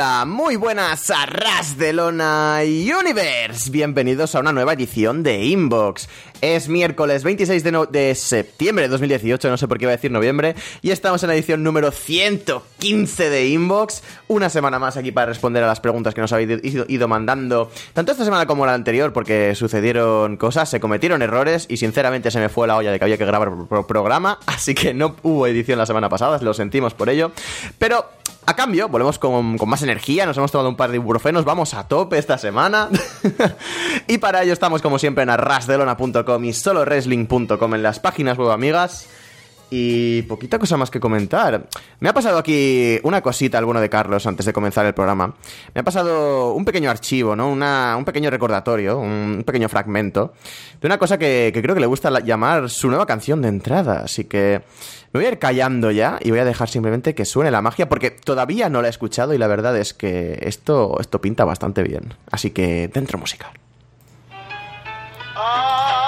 Muy buenas a Ras de Lona Universe. Bienvenidos a una nueva edición de Inbox. Es miércoles 26 de, de septiembre de 2018, no sé por qué iba a decir noviembre, y estamos en la edición número 115 de Inbox. Una semana más aquí para responder a las preguntas que nos habéis ido, mandando, tanto esta semana como la anterior, porque sucedieron cosas, se cometieron errores y sinceramente se me fue la olla de que había que grabar pro- programa, así que no hubo edición la semana pasada, lo sentimos por ello. Pero a cambio, volvemos con, con más energía, nos hemos tomado un par de ibuprofenos, vamos a tope esta semana. y para ello estamos como siempre en arrasdelona.com y soloresling.com en las páginas web amigas. Y poquita cosa más que comentar. Me ha pasado aquí una cosita al bueno de Carlos antes de comenzar el programa. Me ha pasado un pequeño archivo, ¿no? Una- un pequeño recordatorio, un pequeño fragmento de una cosa que, creo que le gusta la- llamar su nueva canción de entrada. Así que me voy a ir callando ya y voy a dejar simplemente que suene la magia porque todavía no la he escuchado y la verdad es que esto, esto pinta bastante bien. Así que dentro música. Ay,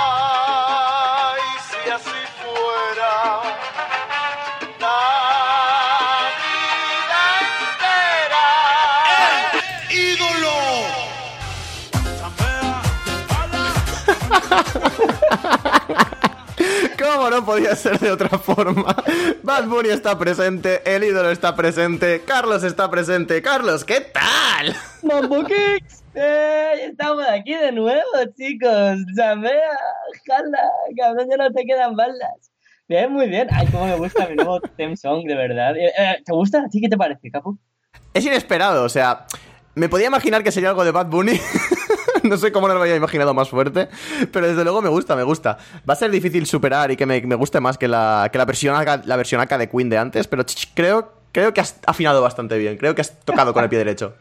¿Cómo no podía ser de otra forma? Bad Bunny está presente, el ídolo está presente, Carlos está presente. Carlos, ¿qué tal? Mambo Kicks. Eh, estamos aquí de nuevo, chicos. Chambea, jala, cabrón, ya no te quedan balas. Bien, muy bien. Ay, cómo me gusta mi nuevo theme song, de verdad. Eh, eh, ¿Te gusta? ¿A ti qué te parece, Capu? Es inesperado, o sea, me podía imaginar que sería algo de Bad Bunny. no sé cómo no lo había imaginado más fuerte, pero desde luego me gusta, me gusta. Va a ser difícil superar y que me, me guste más que la, que la versión acá- la versión acá de Queen de antes, pero creo, creo que has afinado bastante bien, creo que has tocado con el pie derecho.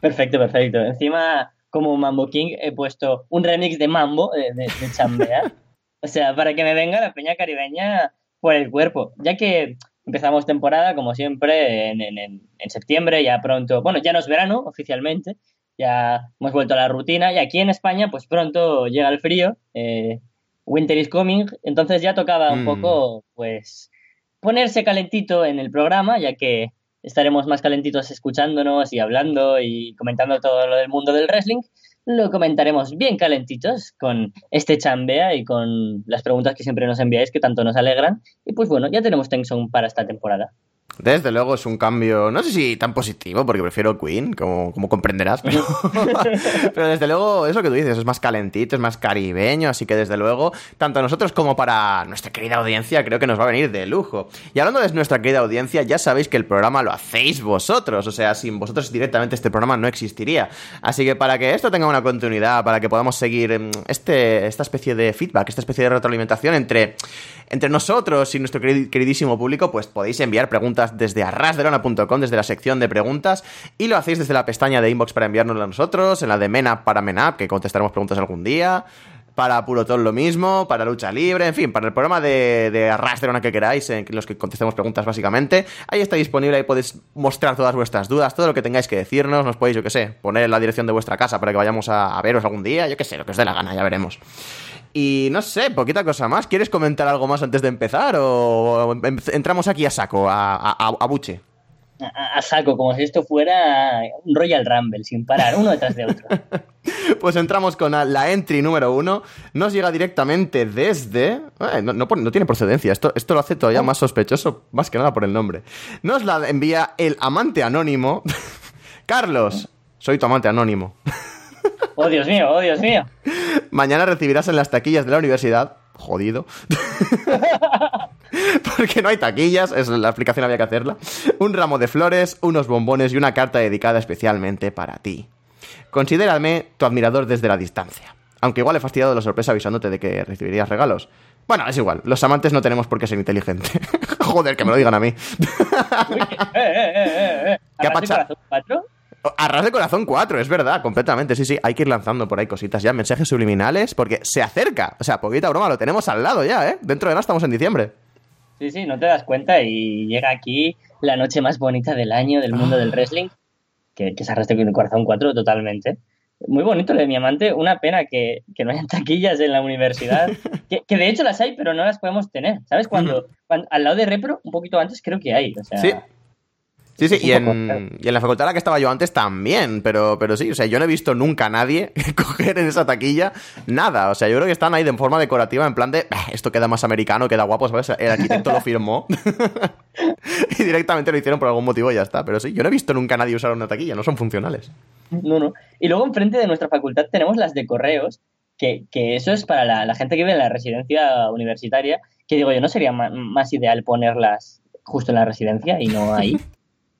Perfecto, perfecto. Encima, como Mambo King, he puesto un remix de Mambo, de, de Chambea. o sea, para que me venga la peña caribeña por el cuerpo. Ya que empezamos temporada, como siempre, en- en- en septiembre, ya pronto. Bueno, ya no es verano oficialmente, ya hemos vuelto a la rutina. Y aquí en España, pues pronto llega el frío. eh, winter is coming. Entonces ya tocaba un Mm. poco, pues, ponerse calentito en el programa, ya que estaremos más calentitos escuchándonos y hablando y comentando todo lo del mundo del wrestling. Lo comentaremos bien calentitos con este chambea y con las preguntas que siempre nos enviáis que tanto nos alegran. Y pues bueno, ya tenemos Tension para esta temporada. Desde luego es un cambio, no sé si tan positivo, porque prefiero Queen, como, como comprenderás, pero, pero desde luego es lo que tú dices, es más calentito, es más caribeño, así que desde luego, tanto a nosotros como para nuestra querida audiencia, creo que nos va a venir de lujo. Y hablando de nuestra querida audiencia, ya sabéis que el programa lo hacéis vosotros, o sea, sin vosotros directamente este programa no existiría. Así que para que esto tenga una continuidad, para que podamos seguir mm, este, esta especie de feedback, esta especie de retroalimentación entre, entre nosotros y nuestro queri- queridísimo público, pues podéis enviar preguntas desde arrasdelona.com, desde la sección de preguntas, y lo hacéis desde la pestaña de inbox para enviárnoslo a nosotros, en la de Menap para Menap, que contestaremos preguntas algún día, para Purotón lo mismo, para Lucha Libre, en fin, para el programa de, de que queráis, en los que contestemos preguntas básicamente, ahí está disponible, ahí podéis mostrar todas vuestras dudas, todo lo que tengáis que decirnos, nos podéis, yo que sé, poner en la dirección de vuestra casa para que vayamos a, a veros algún día, yo que sé, lo que os dé la gana, ya veremos. Y no sé, poquita cosa más. ¿Quieres comentar algo más antes de empezar? ¿O entramos aquí a saco, a, a, a buche? A, a saco, como si esto fuera un Royal Rumble, sin parar, uno detrás de otro. Pues entramos con la entry número uno. Nos llega directamente desde. eh, no, no no tiene procedencia. Esto, esto lo hace todavía más sospechoso, más que nada por el nombre. Nos la envía el amante anónimo. Carlos, soy tu amante anónimo. Oh, Dios mío, oh, Dios mío. Mañana recibirás en las taquillas de la universidad. Jodido. Porque no hay taquillas, es la explicación había que hacerla. Un ramo de flores, unos bombones y una carta dedicada especialmente para ti. Considérame tu admirador desde la distancia. Aunque igual he fastidiado la sorpresa avisándote de que recibirías regalos. Bueno, es igual, los amantes no tenemos por qué ser inteligentes. Joder, que me lo digan a mí. Eh, eh, eh. ¿Qué ha ¿Arras de corazón cuatro? Arras de corazón 4, es verdad, completamente. Sí, sí, hay que ir lanzando por ahí cositas ya, mensajes subliminales, porque se acerca. O sea, poquita broma, lo tenemos al lado ya, ¿eh? Dentro de nada estamos en diciembre. Sí, sí, no te das cuenta y llega aquí la noche más bonita del año del mundo del wrestling, que, que con el corazón 4 totalmente. Muy bonito lo de mi amante, una pena que, que no hayan taquillas en la universidad, que, que de hecho las hay, pero no las podemos tener. ¿Sabes? Cuando, cuando- al lado de Repro, un poquito antes, creo que hay. O sea, Sí. Sí, sí, y en, y en la facultad en la que estaba yo antes también, pero, pero sí, o sea, yo no he visto nunca a nadie coger en esa taquilla nada. O sea, yo creo que están ahí de forma decorativa, en plan de, "Bah, esto queda más americano, queda guapo, ¿sabes? El arquitecto lo firmó y directamente lo hicieron por algún motivo y ya está. Pero sí, yo no he visto nunca a nadie usar una taquilla, no son funcionales. No, no. Y luego enfrente de nuestra facultad tenemos las de correos, que, que eso es para la, la gente que vive en la residencia universitaria, que digo yo, ¿no sería más ideal ponerlas justo en la residencia y no ahí?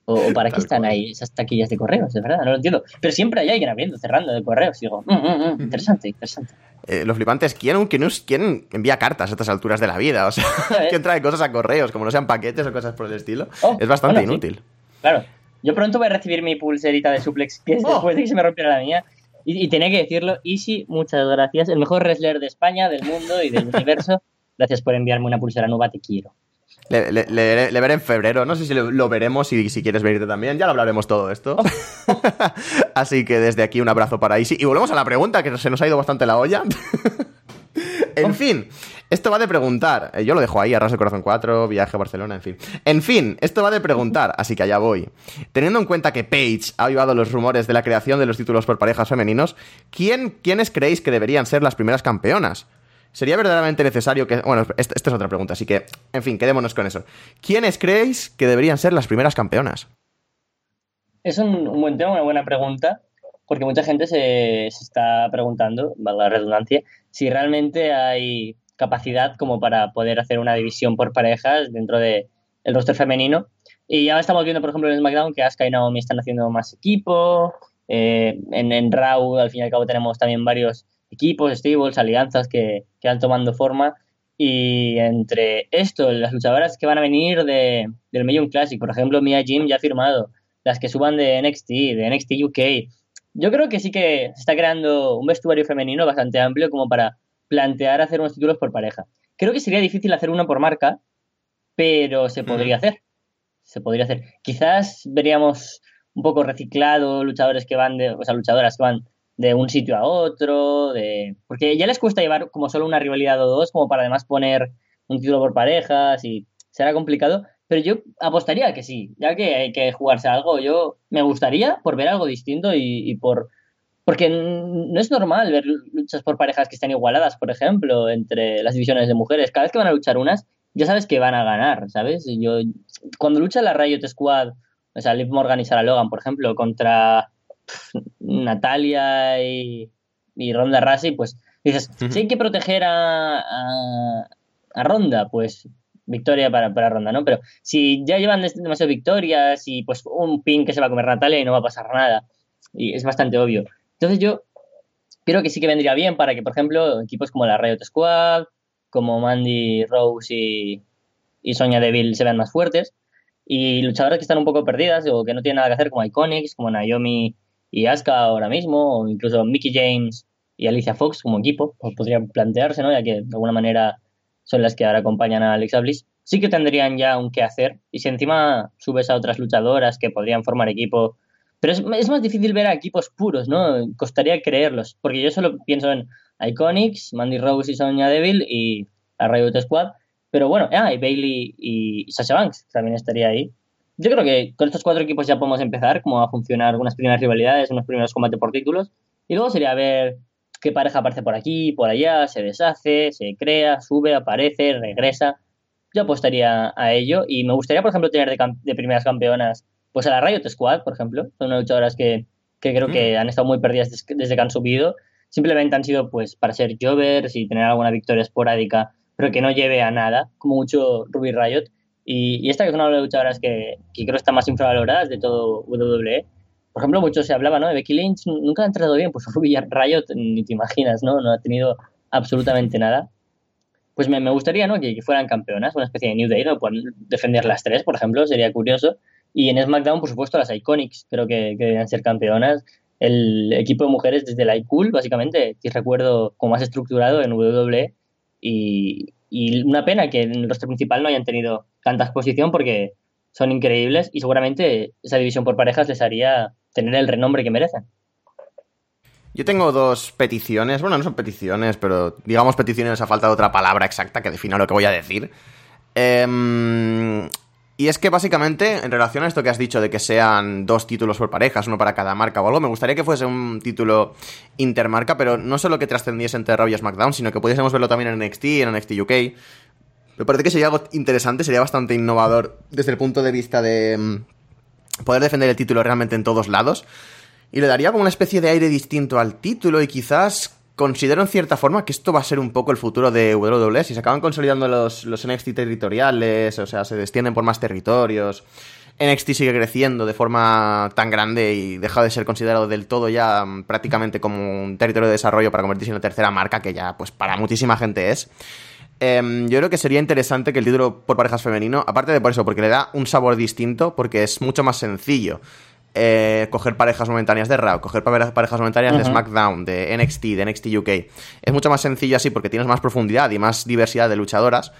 ¿O, o para qué están cual. ahí esas taquillas de correos? De verdad, no lo entiendo. Pero siempre hay alguien abriendo, cerrando de correos. Digo, "Mm, mm, mm, interesante, interesante. Eh, lo flipante es quién, quién, envía cartas a estas alturas de la vida. O sea, quién trae cosas a correos, como no sean paquetes o cosas por el estilo. Oh, es bastante bueno, sí. inútil. Claro, yo pronto voy a recibir mi pulserita de suplex, que es Oh. después de que se me rompiera la mía. Y, y tenía que decirlo, Easy, muchas gracias. El mejor wrestler de España, del mundo y del universo. Gracias por enviarme una pulsera nueva, te quiero. Le, le- le- le veré en febrero, no sé si lo, lo veremos y si quieres venirte también, ya lo hablaremos todo esto. Así que desde aquí un abrazo para Isi. Y volvemos a la pregunta, que se nos ha ido bastante la olla. en fin, esto va de preguntar. Eh, Yo lo dejo ahí, Arras del Corazón 4, viaje a Barcelona, en fin. En fin, esto va de preguntar, así que allá voy. Teniendo en cuenta que Paige ha avivado los rumores de la creación de los títulos por parejas femeninos, ¿quién, ¿quiénes creéis que deberían ser las primeras campeonas? ¿Sería verdaderamente necesario que... Bueno, esta, es otra pregunta, así que, en fin, quedémonos con eso. ¿Quiénes creéis que deberían ser las primeras campeonas? Es un, un buen tema, una buena pregunta, porque mucha gente se, se está preguntando, valga la redundancia, si realmente hay capacidad como para poder hacer una división por parejas dentro del el roster femenino. Y ya estamos viendo, por ejemplo, en SmackDown que Asuka y Naomi están haciendo más equipo. eh, en, en Raw, al fin y al cabo, tenemos también varios equipos, stables, alianzas que, que van tomando forma. Y entre esto, las luchadoras que van a venir de, del Million Classic, por ejemplo, Mia Jim ya ha firmado, las que suban de NXT, de NXT UK. Yo creo que sí que se está creando un vestuario femenino bastante amplio como para plantear hacer unos títulos por pareja. Creo que sería difícil hacer uno por marca, pero se podría hacer. Se podría hacer. Quizás veríamos un poco reciclado luchadores que van de, o sea, luchadoras que van de un sitio a otro, de porque ya les cuesta llevar como solo una rivalidad o dos, como para además poner un título por parejas y será complicado, pero yo apostaría que sí, ya que hay que jugarse algo, yo me gustaría por ver algo distinto y, por porque no es normal ver luchas por parejas que estén igualadas, por ejemplo, entre las divisiones de mujeres. Cada vez que van a luchar unas, ya sabes que van a ganar, ¿sabes? Yo, cuando lucha la Riot Squad, o sea, Liv Morgan y Sarah Logan, por ejemplo, contra pff, Natalia y, y Ronda Rousey, pues dices, si hay que proteger a, a, a Ronda, pues victoria para, para Ronda, ¿no? Pero si ya llevan demasiadas victorias y pues un pin que se va a comer Natalia y no va a pasar nada, y es bastante obvio. Entonces yo creo que sí que vendría bien para que, por ejemplo, equipos como la Riot Squad, como Mandy Rose y, y Sonya Deville se vean más fuertes, y luchadoras que están un poco perdidas o que no tienen nada que hacer, como Iconics, como Naomi y Asuka ahora mismo, o incluso Mickey James y Alicia Fox como equipo, pues podrían plantearse, ¿no? Ya que de alguna manera son las que ahora acompañan a Alexa Bliss, sí que tendrían ya un qué hacer. Y si encima subes a otras luchadoras que podrían formar equipo. Pero es, más difícil ver a equipos puros, ¿no? Costaría creerlos. Porque yo solo pienso en Iconics, Mandy Rose y Sonya Deville y a Riot Squad. Pero bueno, ah, y Bailey y Sasha Banks también estaría ahí. Yo creo que con estos cuatro equipos ya podemos empezar como a funcionar unas primeras rivalidades, unos primeros combates por títulos. Y luego sería ver qué pareja aparece por aquí, por allá, se deshace, se crea, sube, aparece, regresa. Yo apostaría a ello y me gustaría, por ejemplo, tener de, de primeras campeonas, pues a la Riot Squad, por ejemplo. Son unas luchadoras que, que creo que han estado muy perdidas des- desde que han subido. Simplemente han sido, pues, para ser jovers y tener alguna victoria esporádica, pero que no lleve a nada, como mucho Ruby Riot. Y, y esta que es una de las luchadoras que, que creo está más infravaloradas de todo WWE. Por ejemplo, mucho se hablaba, ¿no? De Becky Lynch nunca ha entrado bien, pues Ruby Riot ni te imaginas, ¿no? No ha tenido absolutamente nada. Pues me, me gustaría, ¿no? Que, que fueran campeonas, una especie de New Day, ¿no? Pueden defender las tres, por ejemplo, sería curioso. Y en SmackDown, por supuesto, las Iconics, creo que, que deberían ser campeonas. El equipo de mujeres desde la iCool, básicamente, que recuerdo como más estructurado en WWE. Y, y una pena que en el roster principal no hayan tenido tanta exposición porque son increíbles y seguramente esa división por parejas les haría tener el renombre que merecen. Yo tengo dos peticiones, bueno, no son peticiones, pero digamos peticiones a falta de otra palabra exacta que defina lo que voy a decir. Em, Y es que básicamente, en relación a esto que has dicho de que sean dos títulos por parejas, uno para cada marca o algo, me gustaría que fuese un título intermarca, pero no solo que trascendiese entre Raw y SmackDown, sino que pudiésemos verlo también en NXT y en NXT UK. Me parece que sería algo interesante, sería bastante innovador desde el punto de vista de mm, poder defender el título realmente en todos lados. Y le daría como una especie de aire distinto al título y quizás considero en cierta forma que esto va a ser un poco el futuro de WWE. Si se acaban consolidando los, los NXT territoriales, o sea, se extienden por más territorios. NXT sigue creciendo de forma tan grande y deja de ser considerado del todo ya mm, prácticamente como un territorio de desarrollo para convertirse en la tercera marca que ya pues para muchísima gente es. Em, yo creo que sería interesante que el título por parejas femenino, aparte de por eso, porque le da un sabor distinto, porque es mucho más sencillo eh, coger parejas momentáneas de Raw, coger parejas momentáneas de SmackDown, de NXT, de NXT UK. Es mucho más sencillo así porque tienes más profundidad y más diversidad de luchadoras,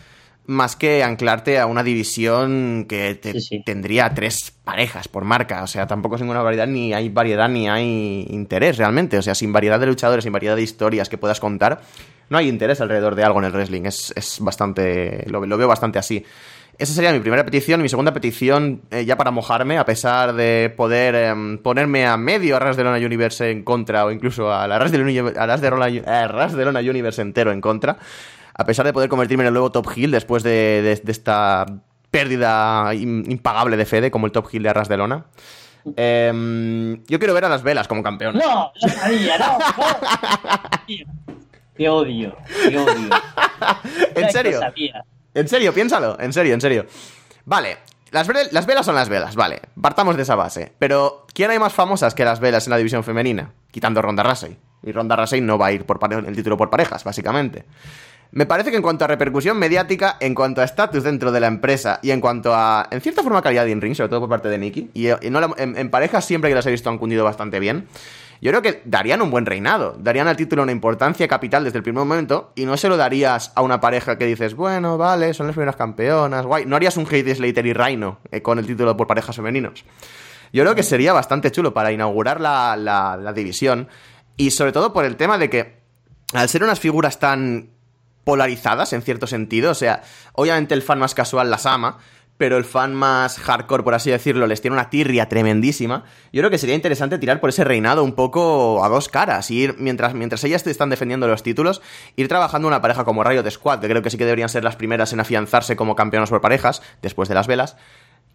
más que anclarte a una división que tendría tres parejas por marca. O sea, tampoco es ninguna variedad, ni hay variedad, ni hay interés realmente. O sea, sin variedad de luchadores, sin variedad de historias que puedas contar, no hay interés alrededor de algo en el wrestling. Es, bastante. lo veo bastante así. Esa sería mi primera petición. Mi segunda petición, eh, ya para mojarme, a pesar de poder em, ponerme a medio a Ras de Lona Universe en contra, o incluso a la Ras de, Lona, de, Lona Universe entero en contra, a pesar de poder convertirme en el nuevo Top Hill después de, esta pérdida impagable de Fede como el Top Hill de Arras de Lona. Em, yo quiero ver a las velas como campeón. No, lo sabía, no. Te odio, te odio. ¿En serio? En serio, piénsalo, en serio, en serio. Vale, las, las, velas son las velas, vale, partamos de esa base. Pero, ¿quién hay más famosas que las velas en la división femenina? Quitando Ronda Rousey. Y Ronda Rousey no va a ir por el título por parejas, básicamente. Me parece que en cuanto a repercusión mediática, en cuanto a estatus dentro de la empresa y en cuanto a, en cierta forma, calidad de in-ring, sobre todo por parte de Nikki, y, no en, en, parejas siempre que las he visto han cundido bastante bien, yo creo que darían un buen reinado, darían al título una importancia capital desde el primer momento y no se lo darías a una pareja que dices, bueno, vale, son las primeras campeonas, guay. No harías un Heidi Slater y Reino eh, con el título por parejas femeninos. Yo creo que sería bastante chulo para inaugurar la, la división y sobre todo por el tema de que al ser unas figuras tan polarizadas en cierto sentido, o sea, obviamente el fan más casual las ama, pero el fan más hardcore, por así decirlo, les tiene una tirria tremendísima. Yo creo que sería interesante tirar por ese reinado un poco a dos caras, ir, mientras, mientras ellas te están defendiendo los títulos, ir trabajando una pareja como Rayo de Squad, que creo que sí que deberían ser las primeras en afianzarse como campeonas por parejas, después de las velas,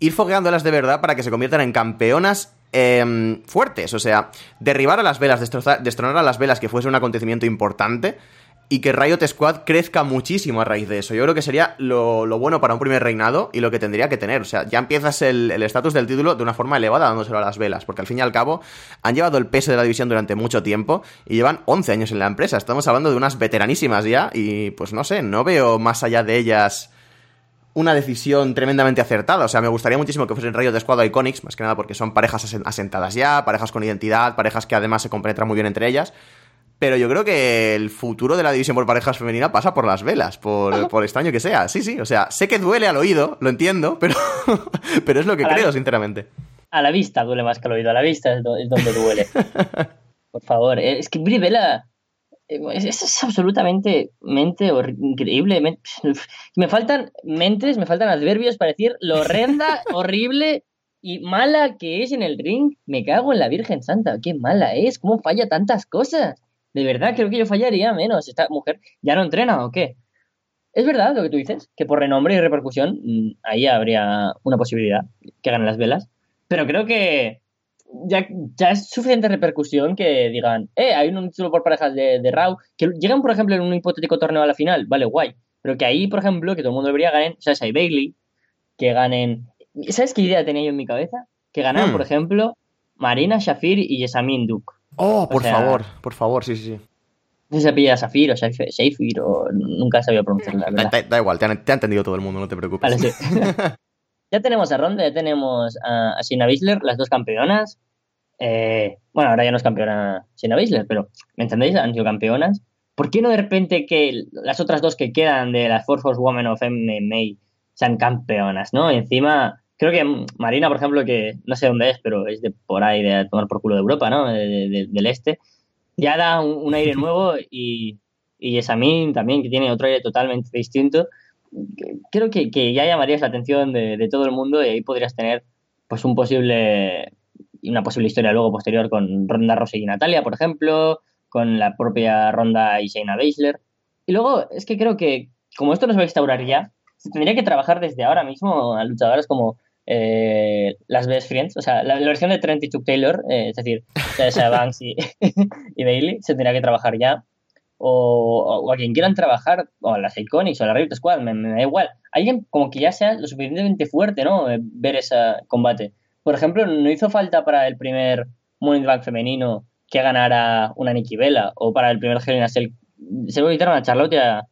ir fogueándolas de verdad para que se conviertan en campeonas em, fuertes, o sea, derribar a las velas, destronar a las velas, que fuese un acontecimiento importante, y que Riot Squad crezca muchísimo a raíz de eso. Yo creo que sería lo, bueno para un primer reinado y lo que tendría que tener. O sea, ya empiezas el estatus del título de una forma elevada dándoselo a las velas, porque al fin y al cabo han llevado el peso de la división durante mucho tiempo y llevan 11 años en la empresa. Estamos hablando de unas veteranísimas ya y pues no sé, no veo más allá de ellas una decisión tremendamente acertada. O sea, me gustaría muchísimo que fuesen Riot Squad o Iconics, más que nada porque son parejas asentadas ya, parejas con identidad, parejas que además se compenetran muy bien entre ellas. Pero yo creo que el futuro de la división por parejas femenina pasa por las velas, por, por extraño que sea. Sí, sí, o sea, sé que duele al oído, lo entiendo, pero, pero es lo que creo, sinceramente. A la vista duele más que al oído, a la vista es, donde duele. por favor, eh, es que Brie Bella eh, es, es, absolutamente mente increíble. Me faltan mentes, me faltan adverbios para decir lo horrenda, horrible y mala que es en el ring. Me cago en la Virgen Santa, qué mala es, cómo falla tantas cosas. De verdad, creo que yo fallaría menos. ¿Esta mujer ya no entrena o qué? Es verdad lo que tú dices, que por renombre y repercusión mm, ahí habría una posibilidad que ganen las velas. Pero creo que ya, ya es suficiente repercusión que digan, eh, hay un título por parejas de, de Raw, que llegan, por ejemplo, en un hipotético torneo a la final, vale, guay. Pero que ahí, por ejemplo, que todo el mundo debería ganar, Sasha y Bailey, que ganen. ¿Sabes qué idea tenía yo en mi cabeza? Que ganan, hmm. por ejemplo, Marina Shafir y Jessamine Duke. Oh, por favor, por favor, sí, sí, sí. No sé si se pilla Safir o Shafir o nunca sabía pronunciar la verdad. Da, igual, te ha, entendido todo el mundo, no te preocupes. Vale, sí. ya tenemos a Ronda, ya tenemos a, a Sina las dos campeonas. Eh, bueno, ahora ya no es campeona Sina Bisler, pero ¿me entendéis? Han sido campeonas. ¿Por qué no de repente que las otras dos que quedan de las Force Force Women of MMA sean campeonas, ¿no? Y encima creo que Marina, por ejemplo, que no sé dónde es, pero es de por ahí, de tomar por culo de Europa, ¿no? del este, ya da un, aire nuevo y, y Esamin también, que tiene otro aire totalmente distinto. creo que, que ya llamarías la atención de, de, todo el mundo y ahí podrías tener pues un posible una posible historia luego posterior con Ronda Rousey y Natalia, por ejemplo, con la propia Ronda y Shayna Baszler. Y luego es que creo que como esto no se va a instaurar ya, se tendría que trabajar desde ahora mismo a luchadoras como eh, las Best Friends, o sea, la, la versión de Trent y Chuck Taylor, eh, es decir, Sasha Banks y, y Bailey, se tendría que trabajar ya. O, o, a quien quieran trabajar, o a las Iconics o a la Riot Squad, me, me, da igual. Alguien como que ya sea lo suficientemente fuerte, ¿no? Eh, ver ese combate. Por ejemplo, no hizo falta para el primer Money Bank femenino que ganara una Nikki Bella, o para el primer a Cell. Se lo quitaron a Charlotte y a,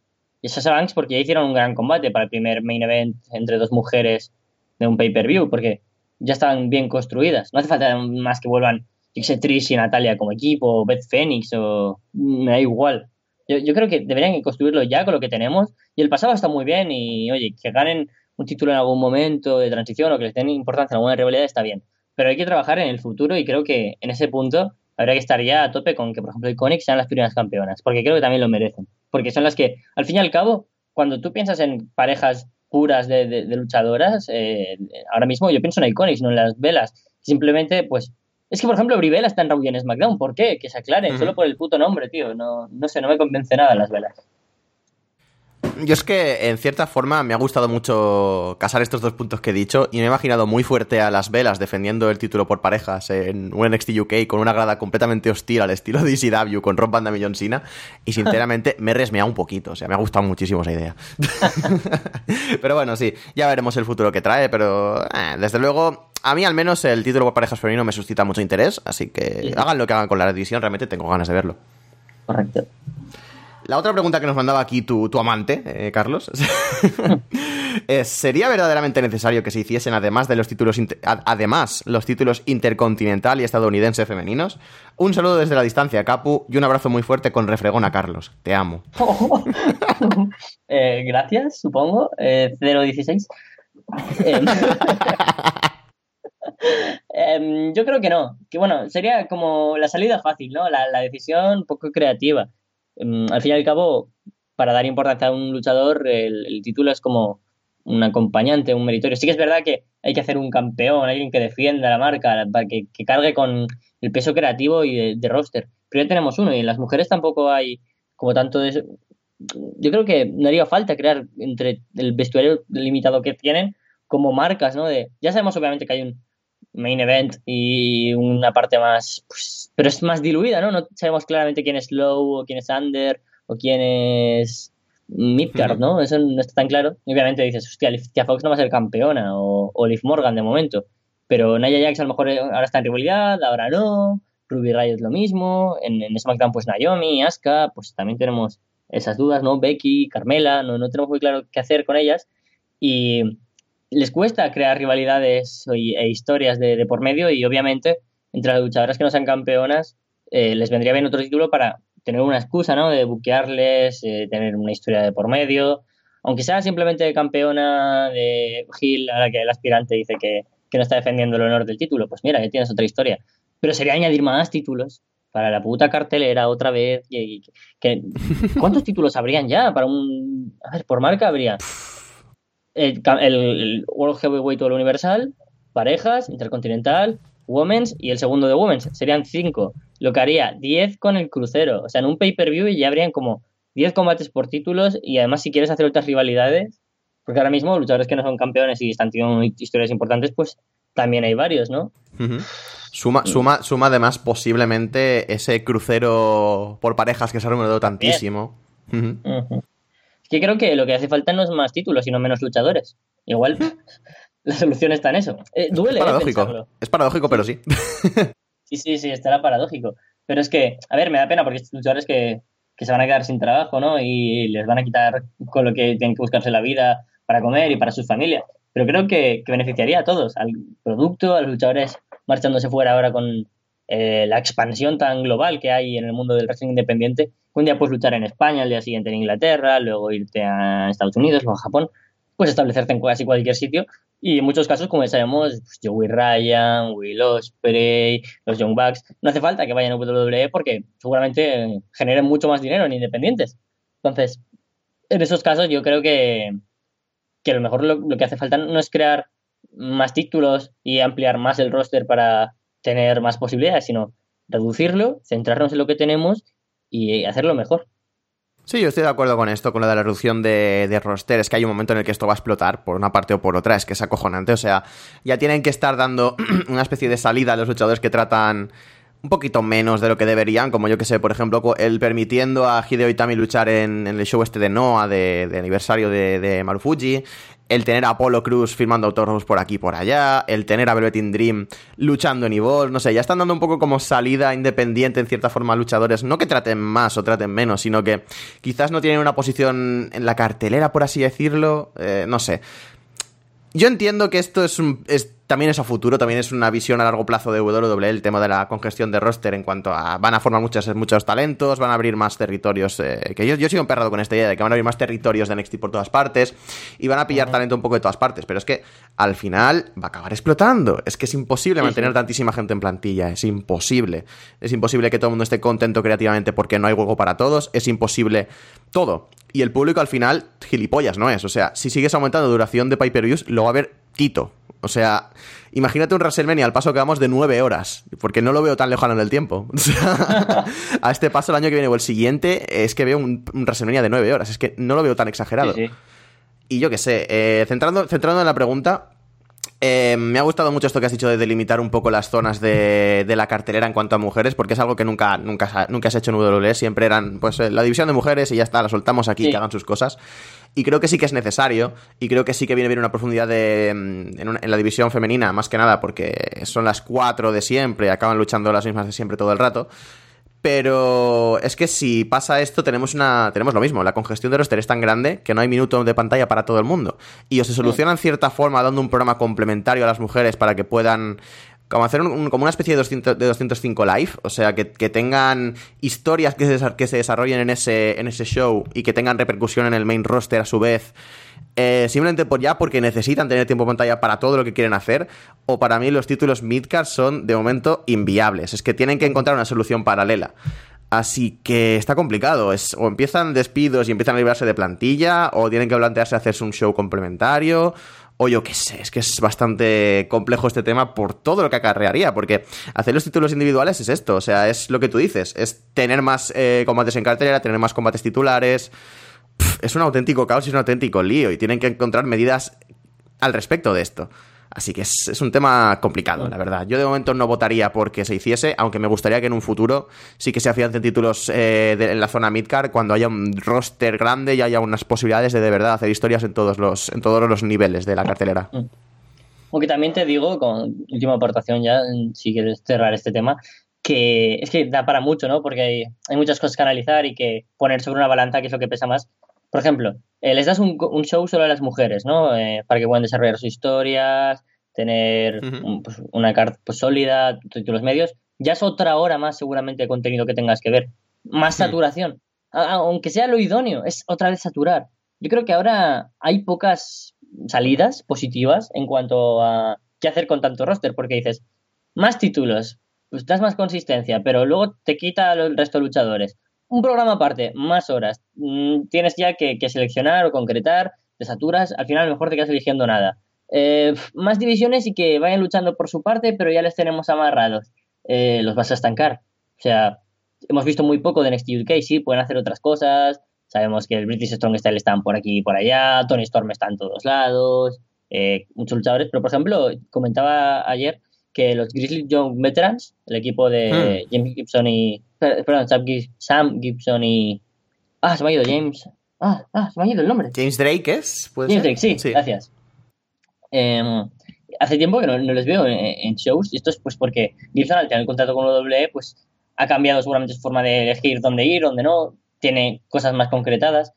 y Sasha Banks porque ya hicieron un gran combate para el primer main event entre dos mujeres de un pay-per-view, porque ya estaban bien construidas. No hace falta más que vuelvan Trish y Natalia como equipo, o Beth Phoenix, o me da igual. Yo, yo, creo que deberían construirlo ya con lo que tenemos. Y el pasado está muy bien y, oye, que ganen un título en algún momento de transición o que les den importancia en alguna rivalidad está bien. Pero hay que trabajar en el futuro y creo que en ese punto habría que estar ya a tope con que, por ejemplo, Iconic sean las primeras campeonas, porque creo que también lo merecen. Porque son las que, al fin y al cabo, cuando tú piensas en parejas puras de, de, de luchadoras, eh, ahora mismo yo pienso en Iconics, no en las velas. Simplemente, pues, es que, por ejemplo, Brivela está en Raw y en SmackDown. ¿Por qué? Que se aclaren, uh -huh. solo por el puto nombre, tío. No, no sé, no me convence nada las velas. Yo es que, en cierta forma, me ha gustado mucho casar estos dos puntos que he dicho y me he imaginado muy fuerte a las velas defendiendo el título por parejas en un NXT UK con una grada completamente hostil al estilo de ECW con Rob Van y John Cena y, sinceramente, me he resmeado un poquito. O sea, me ha gustado muchísimo esa idea. pero bueno, sí, ya veremos el futuro que trae, pero eh, desde luego a mí al menos el título por parejas femenino me suscita mucho interés, así que sí. hagan lo que hagan con la división, realmente tengo ganas de verlo. Correcto. La otra pregunta que nos mandaba aquí tu, amante, eh, Carlos, ¿sería verdaderamente necesario que se hiciesen además de los títulos además los títulos intercontinental y estadounidense femeninos? Un saludo desde la distancia, Capu, y un abrazo muy fuerte con refregón a Carlos. Te amo. Eh, gracias, supongo. Eh, 016. Eh, yo creo que no. Que bueno, sería como la salida fácil, ¿no? La, la decisión poco creativa. Um, al fin y al cabo, para dar importancia a un luchador, el, título es como un acompañante, un meritorio. Sí que es verdad que hay que hacer un campeón, alguien que defienda la marca, para que, cargue con el peso creativo y de, de, roster. Pero ya tenemos uno y en las mujeres tampoco hay como tanto de eso. Yo creo que no haría falta crear entre el vestuario limitado que tienen como marcas, ¿no? De, ya sabemos obviamente que hay un main event y una parte más, pues, pero es más diluida, ¿no? No sabemos claramente quién es low o quién es under o quién es midcard, ¿no? Eso no está tan claro. Y obviamente dices, hostia, Alicia Fox no va a ser campeona o, o Liv Morgan de momento, pero Nia Jax a lo mejor ahora está en rivalidad, ahora no. Ruby Riot lo mismo, en, en SmackDown pues Naomi, Asuka, pues también tenemos esas dudas, ¿no? Becky, Carmela, no, no tenemos muy claro qué hacer con ellas y les cuesta crear rivalidades e historias de, de, por medio y obviamente entre las luchadoras que no sean campeonas eh, les vendría bien otro título para tener una excusa, ¿no? De buquearles, eh, tener una historia de por medio, aunque sea simplemente campeona de Hill, a la que el aspirante dice que, no está defendiendo el honor del título, pues mira, ya tienes otra historia. Pero sería añadir más títulos para la puta cartelera otra vez. Y, y, que, ¿Cuántos títulos habrían ya? Para un. A ver, por marca habría el, el, el World Heavyweight World Universal, parejas, Intercontinental, Women's y el segundo de Women's. Serían cinco. Lo que haría 10 con el crucero. O sea, en un pay-per-view ya habrían como 10 combates por títulos y además si quieres hacer otras rivalidades, porque ahora mismo luchadores que no son campeones y están teniendo historias importantes, pues también hay varios, ¿no? Uh -huh. Suma, suma, suma además posiblemente ese crucero por parejas que se ha remunerado tantísimo. Uh -huh. Uh -huh. Que creo que lo que hace falta no es más títulos, sino menos luchadores. Igual la solución está en eso. Eh, duele, es paradójico. Eh, es paradójico, pero sí. sí, sí, sí, estará paradójico. Pero es que, a ver, me da pena porque estos luchadores que, que se van a quedar sin trabajo, ¿no? Y les van a quitar con lo que tienen que buscarse la vida para comer y para sus familias. Pero creo que, que beneficiaría a todos, al producto, a los luchadores marchándose fuera ahora con eh, la expansión tan global que hay en el mundo del wrestling independiente. Un día puedes luchar en España, al día siguiente en Inglaterra, luego irte a Estados Unidos, luego a Japón. Puedes establecerte en casi cualquier sitio. Y en muchos casos, como ya sabemos, pues Joey Ryan, Will Ospreay, los Young Bucks, no hace falta que vayan a WWE porque seguramente generen mucho más dinero en independientes. Entonces, en esos casos yo creo que, que a lo mejor lo, lo que hace falta no es crear más títulos y ampliar más el roster para tener más posibilidades, sino reducirlo, centrarnos en lo que tenemos y hacerlo mejor. Sí, yo estoy de acuerdo con esto, con lo de la reducción de, de roster. Es que hay un momento en el que esto va a explotar por una parte o por otra. Es que es acojonante. O sea, ya tienen que estar dando una especie de salida a los luchadores que tratan un poquito menos de lo que deberían, como yo que sé, por ejemplo, el permitiendo a Hideo Itami luchar en, el show este de Noah de, aniversario de, Marufuji, el tener a Apollo Cruz firmando autógrafos por aquí y por allá, el tener a Velveteen Dream luchando en Evolve, no sé, ya están dando un poco como salida independiente en cierta forma a luchadores, no que traten más o traten menos, sino que quizás no tienen una posición en la cartelera, por así decirlo, eh, no sé. Yo entiendo que esto es, un, es también es a futuro, también es una visión a largo plazo de WWE, el tema de la congestión de roster en cuanto a van a formar muchos, muchos talentos, van a abrir más territorios, eh, que yo, yo sigo emperrado con esta idea de que van a abrir más territorios de NXT por todas partes y van a pillar talento un poco de todas partes, pero es que al final va a acabar explotando, es que es imposible Sí, mantener sí. tantísima gente en plantilla, es imposible, es imposible que todo el mundo esté contento creativamente porque no hay juego para todos, es imposible todo. Y el público al final, gilipollas no es. O sea, si sigues aumentando duración de pay-per-views, lo va a ver Tito. O sea, imagínate un WrestleMania al paso que vamos de nueve horas, porque no lo veo tan lejano en el tiempo. O sea, a este paso el año que viene o el siguiente es que veo un, un WrestleMania de nueve horas. Es que no lo veo tan exagerado. Sí, sí. Y yo qué sé, eh, centrando, centrando en la pregunta, eh, me ha gustado mucho esto que has dicho de delimitar un poco las zonas de, de la cartelera en cuanto a mujeres, porque es algo que nunca, nunca, nunca has hecho en WWE, siempre eran pues eh, la división de mujeres y ya está, la soltamos aquí, Sí. que hagan sus cosas. Y creo que sí que es necesario, y creo que sí que viene bien una profundidad de, mm, en, una- en la división femenina, más que nada, porque son las cuatro de siempre, acaban luchando las mismas de siempre todo el rato. Pero es que si pasa esto, tenemos una tenemos lo mismo. La congestión de roster es tan grande que no hay minuto de pantalla para todo el mundo. Y o se soluciona en cierta forma dando un programa complementario a las mujeres para que puedan como hacer un- como una especie de, 200 de 205 live, o sea, que, que tengan historias que se, que se desarrollen en ese, en ese show y que tengan repercusión en el main roster a su vez, eh, simplemente por ya porque necesitan tener tiempo de pantalla para todo lo que quieren hacer, o para mí los títulos midcard son de momento inviables, es que tienen que encontrar una solución paralela. Así que está complicado. Es, o empiezan despidos y empiezan a librarse de plantilla, o tienen que plantearse hacerse un show complementario, o yo qué sé. Es que es bastante complejo este tema por todo lo que acarrearía, porque hacer los títulos individuales es esto. O sea, es lo que tú dices: es tener más eh, combates en cartelera, tener más combates titulares. Pff, es un auténtico caos y un auténtico lío, y tienen que encontrar medidas al respecto de esto. Así que es, un tema complicado, la verdad. Yo de momento no votaría porque se hiciese, aunque me gustaría que en un futuro sí que se afiancen títulos eh, en la zona midcard cuando haya un roster grande y haya unas posibilidades de de verdad hacer historias en todos los, en todos los niveles de la cartelera. Aunque también te digo, con última aportación ya, si quieres cerrar este tema, que es que da para mucho, ¿no? Porque hay, hay muchas cosas que analizar y que poner sobre una balanza qué es lo que pesa más. Por ejemplo, eh, les das un, un show solo a las mujeres, ¿no? Eh, para que puedan desarrollar sus historias, tener un- pues, una carta pues, sólida, títulos medios. Ya es otra hora más seguramente de contenido que tengas que ver. Más saturación. A- aunque sea lo idóneo, es otra vez saturar. Yo creo que ahora hay pocas salidas positivas en cuanto a qué hacer con tanto roster, porque dices, más títulos, pues das más consistencia, pero luego te quita el resto de luchadores. Un programa aparte, más horas. Mm, Tienes ya que, que seleccionar o concretar, te saturas, al final a lo mejor te quedas eligiendo nada. Eh, más divisiones y que vayan luchando por su parte, pero ya les tenemos amarrados. Eh, los vas a estancar. O sea, hemos visto muy poco de NXT UK, sí, pueden hacer otras cosas. Sabemos que el British Strong Style están por aquí y por allá, Tony Storm está en todos lados, eh, muchos luchadores, pero por ejemplo, comentaba ayer que los Grizzly Young Veterans, el equipo de James Gibson y. per- Perdón, Sam, Gib- Sam Gibson y. Ah, se me ha ido James. Ah, ah, se me ha ido el nombre. James Drake es, James ser? Drake, sí, gracias. Em, hace tiempo que no, no les veo en, en shows y esto es pues porque Gibson al tener el contrato con WWE pues ha cambiado seguramente su forma de elegir dónde ir, dónde no, tiene cosas más concretadas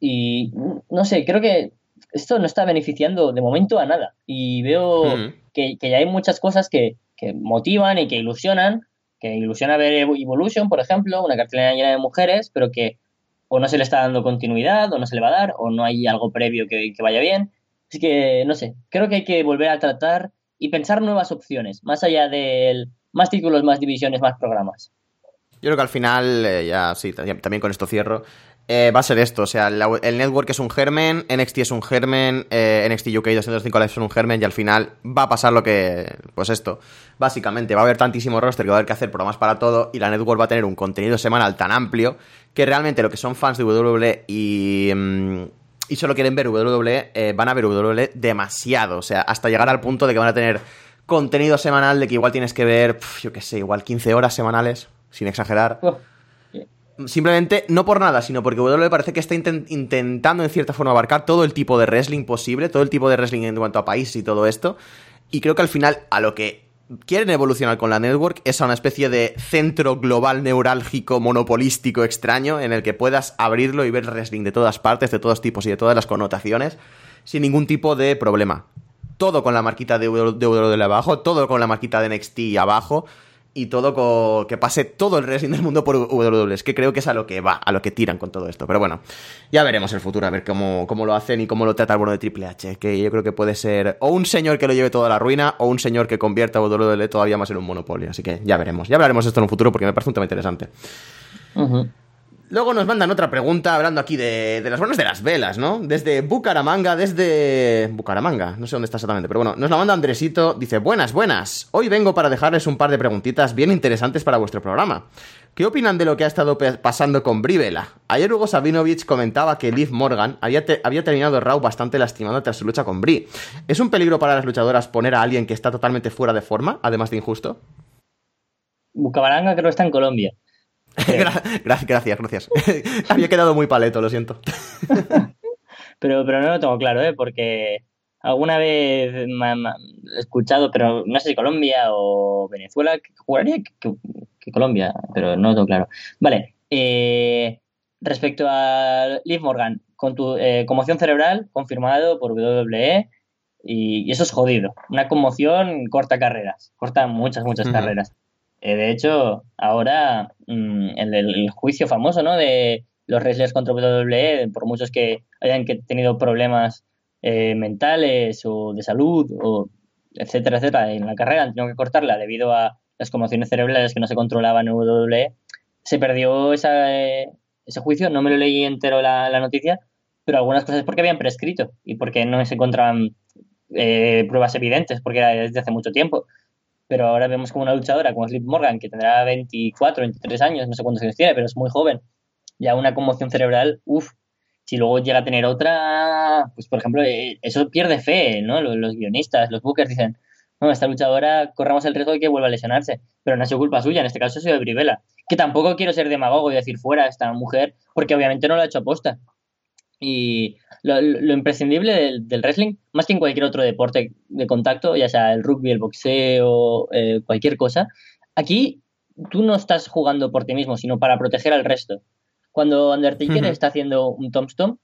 y no sé, creo que esto no está beneficiando de momento a nada y veo Mm. que, que ya hay muchas cosas que, que motivan y que ilusionan, que ilusiona ver Evo- Evolution, por ejemplo, una cartelera llena de mujeres, pero que o no se le está dando continuidad, o no se le va a dar, o no hay algo previo que, que vaya bien. Así que, no sé, creo que hay que volver a tratar y pensar nuevas opciones, más allá del más títulos, más divisiones, más programas. Yo creo que al final, eh, ya sí, también con esto cierro. Eh, va a ser esto. O sea, el network es un germen, NXT es un germen, eh, NXT UK 205 Live es un germen y al final va a pasar lo que... Pues esto. Básicamente, va a haber tantísimo roster que va a haber que hacer programas para todo y la network va a tener un contenido semanal tan amplio que realmente lo que son fans de WWE y... mm, y solo quieren ver WWE, eh, van a ver WWE demasiado. O sea, hasta llegar al punto de que van a tener contenido semanal de que igual tienes que ver, yo qué sé, igual 15 horas semanales, sin exagerar. Simplemente, no por nada, sino porque WWE parece que está inten- intentando en cierta forma abarcar todo el tipo de wrestling posible, todo el tipo de wrestling en cuanto a país y todo esto. Y creo que al final, a lo que quieren evolucionar con la network es a una especie de centro global neurálgico, monopolístico, extraño, en el que puedas abrirlo y ver wrestling de todas partes, de todos tipos y de todas las connotaciones, sin ningún tipo de problema. Todo con la marquita de WWE abajo, todo con la marquita de NXT abajo y todo con que pase todo el wrestling del mundo por WWE. Que creo que es a lo que va, a lo que tiran con todo esto. Pero bueno, ya veremos el futuro, a ver cómo, cómo lo hacen y cómo lo trata el bueno de Triple H. Que yo creo que puede ser o un señor que lo lleve toda la ruina o un señor que convierta a WWE todavía más en un monopolio. Así que ya veremos. Ya hablaremos de esto en un futuro porque me parece un tema interesante. Luego nos mandan otra pregunta hablando aquí de, de las buenas de las velas, ¿no? Desde Bucaramanga, desde... Bucaramanga, no sé dónde está exactamente, pero bueno, nos la manda Andresito, dice, buenas, buenas, hoy vengo para dejarles un par de preguntitas bien interesantes para vuestro programa. ¿Qué opinan de lo que ha estado pasando con Brie Bella? Ayer Hugo Sabinovich comentaba que Liv Morgan había, había terminado Raw bastante lastimado tras su lucha con Brie. ¿Es un peligro para las luchadoras poner a alguien que está totalmente fuera de forma, además de injusto? Bucabaranga creo que está en Colombia. Gra- gra- gracias, gracias. había quedado muy paleto, lo siento. Pero, pero no lo tengo claro, ¿eh? Porque alguna vez me, me- he escuchado, pero no sé si Colombia o Venezuela, juraría que, que- que Colombia, pero no lo tengo claro. Vale, eh, respecto a Liv Morgan, con tu eh, conmoción cerebral confirmado por WWE, y, y eso es jodido. Una conmoción corta carreras, corta muchas, muchas carreras. Eh, de hecho, ahora mm, el, juicio famoso, ¿no? De los wrestlers contra WWE, por muchos que hayan que tenido problemas eh, mentales o de salud, o etcétera, etcétera, en la carrera han tenido que cortarla debido a las conmociones cerebrales que no se controlaban en WWE, se perdió esa, eh, ese juicio, no me lo leí entero la, noticia, pero algunas cosas porque habían prescrito y porque no se encontraban eh, pruebas evidentes, porque era desde hace mucho tiempo. Pero ahora vemos como una luchadora como Liv Morgan, que tendrá 24, 23 años, no sé cuántos años tiene, pero es muy joven, ya una conmoción cerebral, uff, si luego llega a tener otra, pues por ejemplo, eh, eso pierde fe, ¿no? Los, los guionistas, los bookers dicen, no, esta luchadora corramos el riesgo de que vuelva a lesionarse, pero no ha sido culpa suya, en este caso ha sido de Brivela, que tampoco quiero ser demagogo y decir fuera a esta mujer, porque obviamente no lo ha hecho aposta. Y lo, imprescindible del, del wrestling, más que en cualquier otro deporte de contacto, ya sea el rugby, el boxeo, eh, cualquier cosa, aquí tú no estás jugando por ti mismo, sino para proteger al resto. Cuando Undertaker Ujú. está haciendo un tombstone,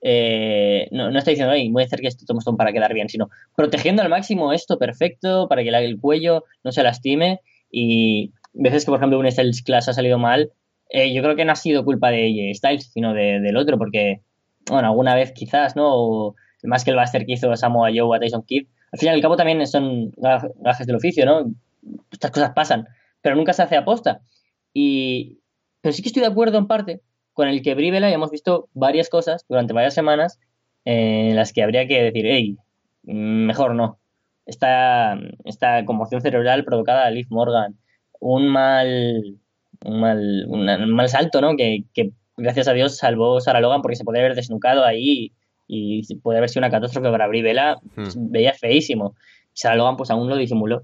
eh, no, no está diciendo, ay, voy a hacer que este tombstone para quedar bien, sino protegiendo al máximo esto perfecto para que el cuello no se lastime y veces que, por ejemplo, un Styles Class ha salido mal, eh, yo creo que no ha sido culpa de Styles, sino de- del otro, porque, bueno, alguna vez quizás, ¿no? O más que el Buster que hizo Samoa Joe a Tyson Kidd, al fin y al cabo también son gaj- gajes del oficio, ¿no? Estas cosas pasan, pero nunca se hace aposta. Y, pero sí que estoy de acuerdo en parte con el que Brivela y hemos visto varias cosas durante varias semanas eh, en las que habría que decir, hey, mejor no. Esta, esta conmoción cerebral provocada a Liv Morgan, un mal, un mal, un mal salto, ¿no? Que gracias a Dios salvó Sarah Logan porque se podría haber desnucado ahí y puede haber sido una catástrofe para Brie Bella, pues, veía feísimo. Sarah Logan pues aún lo disimuló.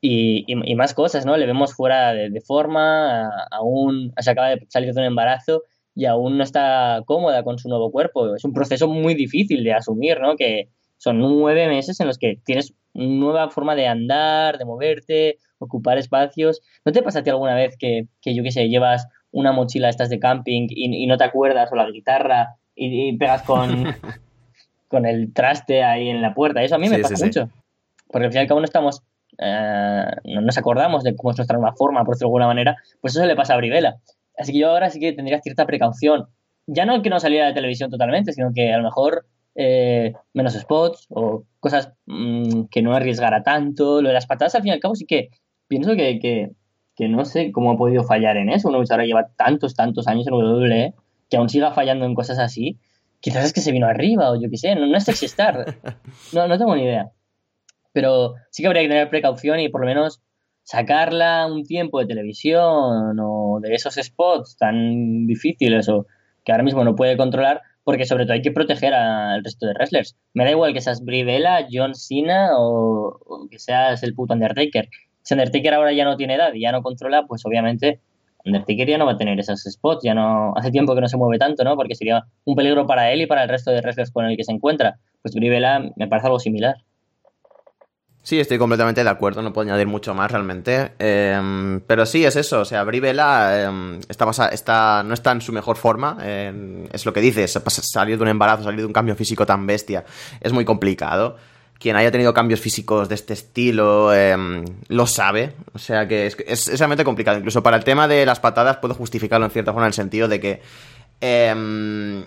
Y, y- y más cosas, ¿no? Le vemos fuera de, de forma, aún se acaba de salir de un embarazo y aún no está cómoda con su nuevo cuerpo. Es un proceso muy difícil de asumir, ¿no? Que son nueve meses en los que tienes una nueva forma de andar, de moverte, ocupar espacios. ¿No te pasa a ti alguna vez que, que yo qué sé, llevas una mochila estas de camping y, y no te acuerdas o la guitarra y, y pegas con, con el traste ahí en la puerta? Eso a mí me Sí, pasa sí, sí. mucho. Porque al fin y al cabo no estamos, eh, no nos acordamos de cómo es nuestra nueva forma, por decirlo de alguna manera. Pues eso le pasa a Brivela. Así que yo ahora sí que tendría cierta precaución. Ya no que no saliera de televisión totalmente, sino que a lo mejor eh, menos spots o cosas mm, que no arriesgara tanto. Lo de las patadas, al fin y al cabo, sí que pienso que, que, que no sé cómo ha podido fallar en eso. Una luchadora lleva tantos, tantos años en WWE que aún siga fallando en cosas así, quizás es que se vino arriba o yo qué sé, no, no es sexy star. No, no tengo ni idea. Pero sí que habría que tener precaución y por lo menos sacarla un tiempo de televisión o de esos spots tan difíciles o que ahora mismo no puede controlar, porque sobre todo hay que proteger al resto de wrestlers. Me da igual que seas Brie Bella, John Cena o, o que seas el puto Undertaker. Si Undertaker ahora ya no tiene edad y ya no controla, pues obviamente Undertaker ya no va a tener esos spots, ya no hace tiempo que no se mueve tanto, ¿no? Porque sería un peligro para él y para el resto de wrestlers con el que se encuentra. Pues Brie Bella me parece algo similar. Sí, estoy completamente de acuerdo, no puedo añadir mucho más realmente. Eh, pero sí, es eso, o sea, Brivela eh, está, está, no está en su mejor forma, eh, es lo que dices, salir de un embarazo, salir de un cambio físico tan bestia, es muy complicado. Quien haya tenido cambios físicos de este estilo eh, lo sabe, o sea que es, es, realmente complicado. Incluso para el tema de las patadas puedo justificarlo en cierta forma en el sentido de que... eh,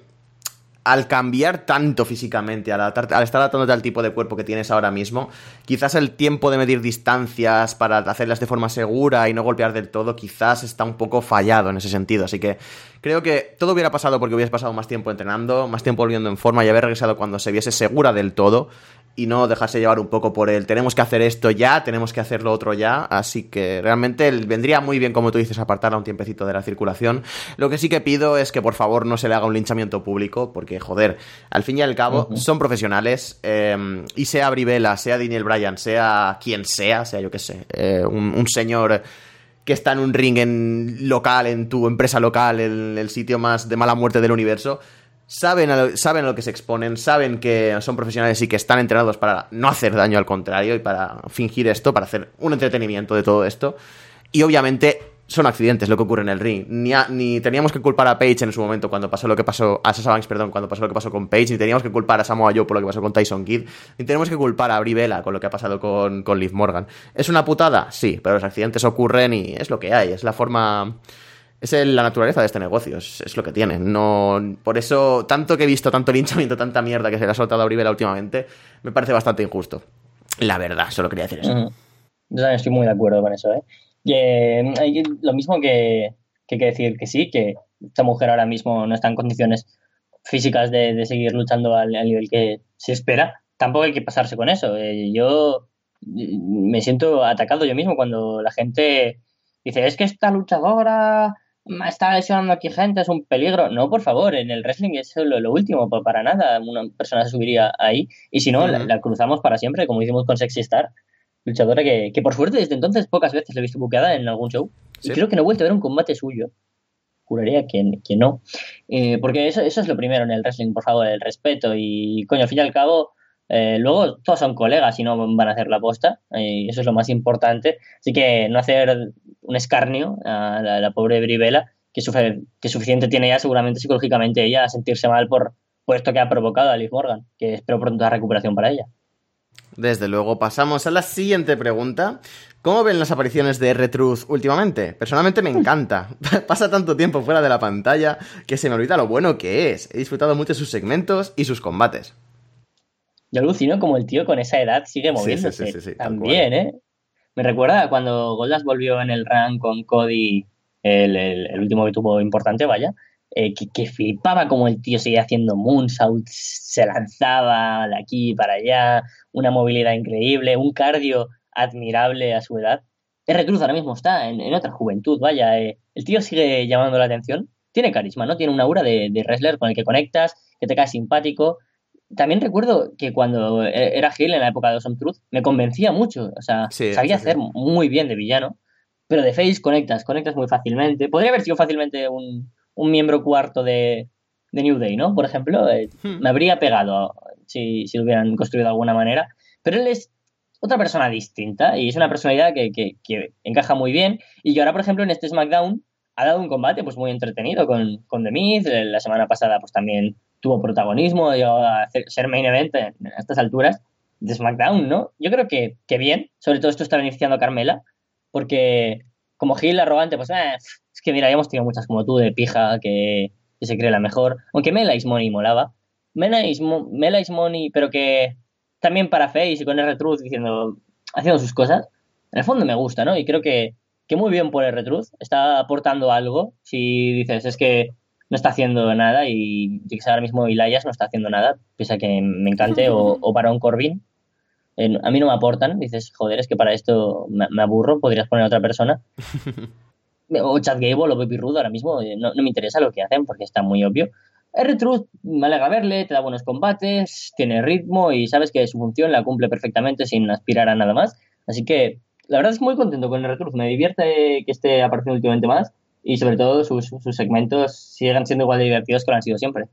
al cambiar tanto físicamente, al, adaptar- al estar adaptándote al tipo de cuerpo que tienes ahora mismo, quizás el tiempo de medir distancias para hacerlas de forma segura y no golpear del todo, quizás está un poco fallado en ese sentido. Así que creo que todo hubiera pasado porque hubieras pasado más tiempo entrenando, más tiempo volviendo en forma y haber regresado cuando se viese segura del todo y no dejarse llevar un poco por el tenemos que hacer esto ya, tenemos que hacer lo otro ya. Así que realmente vendría muy bien, como tú dices, apartarla un tiempecito de la circulación. Lo que sí que pido es que por favor no se le haga un linchamiento público, porque joder, al fin y al cabo son profesionales eh, y sea Brivela, sea Daniel Bryan, sea quien sea, sea yo que sé, eh, un, un señor que está en un ring en local, en tu empresa local, en el sitio más de mala muerte del universo, saben a lo, saben lo que se exponen, saben que son profesionales y que están entrenados para no hacer daño al contrario y para fingir esto, para hacer un entretenimiento de todo esto. Y obviamente son accidentes lo que ocurre en el ring. Ni, ni teníamos que culpar a Paige en su momento cuando pasó lo que pasó, a Sasha Banks, perdón, cuando pasó lo que pasó con Paige, ni teníamos que culpar a Samoa Joe por lo que pasó con Tyson Kidd, ni tenemos que culpar a Brie con lo que ha pasado con, con Liv Morgan. ¿Es una putada? Sí, pero los accidentes ocurren y es lo que hay, es la forma... Es la naturaleza de este negocio, es, es lo que tiene. No, por eso, tanto que he visto, tanto linchamiento, tanta mierda que se le ha soltado a Bella últimamente, me parece bastante injusto. La verdad, solo quería decir eso. Yo también estoy muy de acuerdo con eso, ¿eh? Y, eh, lo mismo que, que hay que decir que sí, que esta mujer ahora mismo no está en condiciones físicas de, de seguir luchando al, nivel que se espera. Tampoco hay que pasarse con eso. Eh, yo eh, me siento atacado yo mismo cuando la gente dice, es que esta luchadora está lesionando aquí gente, es un peligro. No, por favor, en el wrestling es lo, lo último, pa- para nada una persona se subiría ahí. Y si no, la, cruzamos para siempre, como hicimos con Sexy Star luchadora que, que por suerte desde entonces pocas veces la he visto buqueada en algún show. Sí. Y creo que no he vuelto a ver un combate suyo. Juraría que, que no. Eh, porque eso, eso es lo primero en el wrestling, por favor, el respeto. Y coño, al fin y al cabo, eh, luego todos son colegas y no van a hacer la posta. eh, Y eso es lo más importante. Así que no hacer un escarnio a la, la pobre Brivela, que, sufre, que suficiente tiene ya seguramente psicológicamente ella a sentirse mal por, por esto que ha provocado a Liv Morgan. Que espero pronta recuperación para ella. Desde luego, pasamos a la siguiente pregunta. ¿Cómo ven las apariciones de R-Truth últimamente? Personalmente me encanta. Pasa tanto tiempo fuera de la pantalla que se me olvida lo bueno que es. He disfrutado mucho sus segmentos y sus combates. Yo alucino como el tío con esa edad sigue moviéndose. sí, sí, sí, También, ¿eh? Me recuerda cuando Goldas volvió en el run con Cody, el, el- el último que tuvo importante, vaya, eh, que, que flipaba como el tío seguía haciendo moonsaults, se lanzaba de aquí para allá, una movilidad increíble, un cardio admirable a su edad. R-Truth ahora mismo está en, en otra juventud, vaya. eh, el tío sigue llamando la atención. Tiene carisma, ¿no? Tiene una aura de, de wrestler con el que conectas, que te cae simpático. También recuerdo que cuando e- era Gil en la época de Awesome Truth, me convencía mucho. O sea, Sí, sabía sí, sí. hacer muy bien de villano. Pero de Face conectas, conectas muy fácilmente. Podría haber sido fácilmente un, un miembro cuarto de, de New Day, ¿no? Por ejemplo, eh, Hmm. me habría pegado si, si lo hubieran construido de alguna manera. Pero él es otra persona distinta y es una personalidad que, que- que encaja muy bien. Y que ahora, por ejemplo, en este SmackDown ha dado un combate pues muy entretenido con, con The Miz. Eh, La semana pasada pues también tuvo protagonismo, llegó a ser main event en, estas alturas de SmackDown, ¿no? Yo creo que, que bien, sobre todo esto está beneficiando a Carmela, porque como Gil arrogante, pues eh, es que mira, ya hemos tenido muchas como tú de pija que, que se cree la mejor, aunque Mela is Money molaba. Mela is Money, pero que también para Face y con R-Truth diciendo, haciendo sus cosas, en el fondo me gusta, ¿no? Y creo que, que muy bien por R-Truth, está aportando algo. Si dices, es que no está haciendo nada y yo que sé, ahora mismo Elias no está haciendo nada, pese a que me encante, o, o Baron Corbin. Eh, a mí no me aportan, dices, joder, es que para esto me, me aburro, podrías poner a otra persona. o Chad Gable o Baby Rude ahora mismo, eh, no, no me interesa lo que hacen porque está muy obvio. R-Truth, me alegra verle, te da buenos combates, tiene ritmo y sabes que su función la cumple perfectamente sin aspirar a nada más. Así que la verdad es muy contento con R-Truth. Me divierte que esté apareciendo últimamente más y sobre todo sus, sus segmentos siguen siendo igual de divertidos que lo han sido siempre.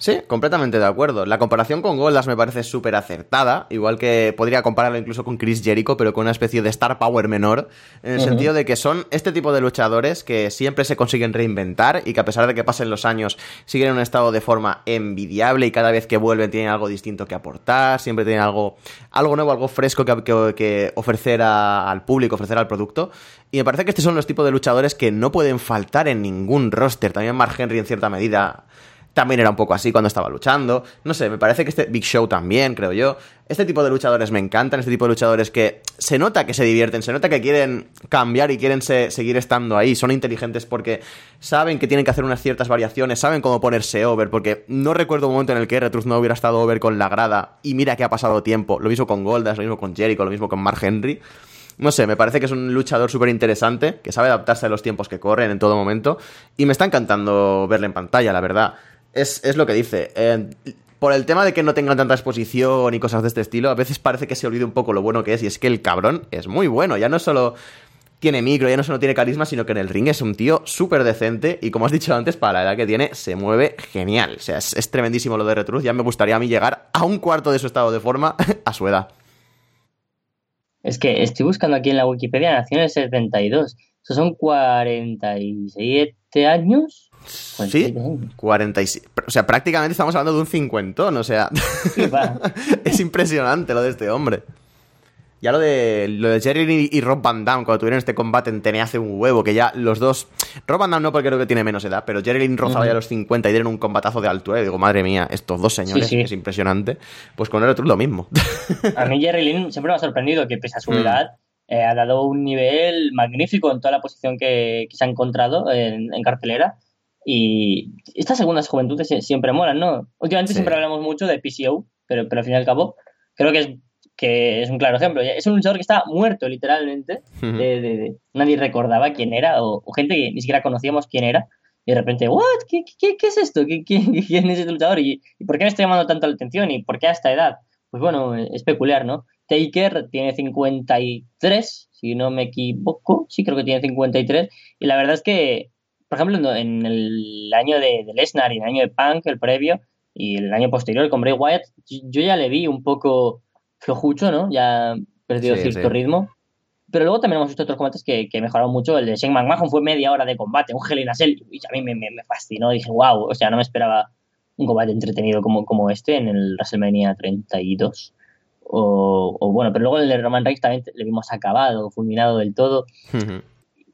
Sí, completamente de acuerdo. La comparación con Goldas me parece súper acertada, igual que podría compararlo incluso con Chris Jericho, pero con una especie de star power menor, en el sentido de que son este tipo de luchadores que siempre se consiguen reinventar y que a pesar de que pasen los años siguen en un estado de forma envidiable y cada vez que vuelven tienen algo distinto que aportar, siempre tienen algo, algo nuevo, algo fresco que, que- que ofrecer a- al público, ofrecer al producto. Y me parece que estos son los tipos de luchadores que no pueden faltar en ningún roster. También Mark Henry en cierta medida también era un poco así cuando estaba luchando. No sé, me parece que este Big Show también, creo yo. Este tipo de luchadores me encantan, este tipo de luchadores que se nota que se divierten, se nota que quieren cambiar y quieren se- seguir estando ahí. Son inteligentes porque saben que tienen que hacer unas ciertas variaciones, saben cómo ponerse over, porque no recuerdo un momento en el que R-Truth no hubiera estado over con la grada y mira que ha pasado tiempo. Lo mismo con Goldas, lo mismo con Jericho, lo mismo con Mark Henry. No sé, me parece que es un luchador súper interesante, que sabe adaptarse a los tiempos que corren en todo momento, y me está encantando verle en pantalla, la verdad. Es, es lo que dice. eh, por el tema de que no tengan tanta exposición y cosas de este estilo, a veces parece que se olvide un poco lo bueno que es, y es que el cabrón es muy bueno, ya no solo tiene micro, ya no solo tiene carisma, sino que en el ring es un tío súper decente y como has dicho antes, para la edad que tiene, se mueve genial. O sea, es, es tremendísimo lo de Retruth, ya me gustaría a mí llegar a un cuarto de su estado de forma a su edad. Es que estoy buscando aquí en la Wikipedia, nació en el 72. Esos son 47 años. Sí, 46. O sea, prácticamente estamos hablando de un cincuentón, o sea, Sí, es impresionante lo de este hombre. Ya lo de, lo de Jerry y Rob Van Damme, cuando tuvieron este combate en TNA hace un huevo, que ya los dos... Rob Van Damme no porque creo que tiene menos edad, pero Jerry Lynn rozaba ya los 50 y dieron un combatazo de altura y digo, madre mía, estos dos señores, Sí, sí. es impresionante. Pues con el otro lo mismo. A mí Jerry Lynn siempre me ha sorprendido que pese a su Mm. edad eh, ha dado un nivel magnífico en toda la posición que, que se ha encontrado en, en cartelera. Y estas segundas juventudes sie- siempre molan, ¿no? Últimamente Sí. siempre hablamos mucho de PCO, pero, pero al fin y al cabo creo que es, que es un claro ejemplo. Es un luchador que está muerto literalmente. De- de- de- nadie recordaba quién era o, o gente que ni siquiera conocíamos quién era. Y de repente, ¿what? ¿Qué, qué, qué es esto? ¿Qué, qué- quién es este luchador? ¿Y, ¿Y por qué me está llamando tanto la atención? ¿Y por qué a esta edad? Pues bueno, es peculiar, ¿no? Taker tiene 53, si no me equivoco. Sí, creo que tiene 53. Y la verdad es que, por ejemplo, en- el año de, de Lesnar y en el año de Punk, el previo, y el año posterior con Bray Wyatt, yo yo ya le vi un poco flojucho, ¿no? Ya perdido Sí, cierto sí. ritmo. Pero luego también hemos visto otros combates que, que mejoraron mucho. El de Shane McMahon fue media hora de combate, un Hell in a Cell, y a mí me, me- me fascinó. Dije, wow, o sea, no me esperaba un combate entretenido como, como este en el WrestleMania 32. O, o bueno, pero luego el de Roman Reigns también le vimos acabado, fulminado del todo.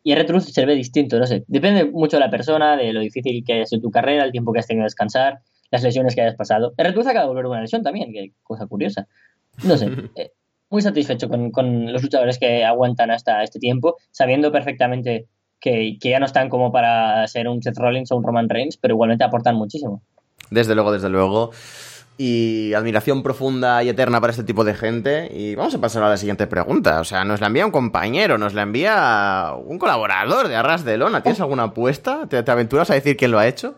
Y R-Truth se ve distinto, no sé. Depende mucho de la persona, de lo difícil que haya sido tu carrera, el tiempo que has tenido de descansar, las lesiones que hayas pasado. R-Truth acaba de volver una lesión también, que cosa curiosa. No sé. eh, muy satisfecho con, con los luchadores que aguantan hasta este tiempo, sabiendo perfectamente que, que ya no están como para ser un Seth Rollins o un Roman Reigns, pero igualmente aportan muchísimo. Desde luego, desde luego. Y admiración profunda y eterna para este tipo de gente. Y vamos a pasar a la siguiente pregunta. O sea, nos la envía un compañero, nos la envía un colaborador de Arras de Lona. ¿Tienes alguna apuesta? ¿Te, te aventuras a decir quién lo ha hecho?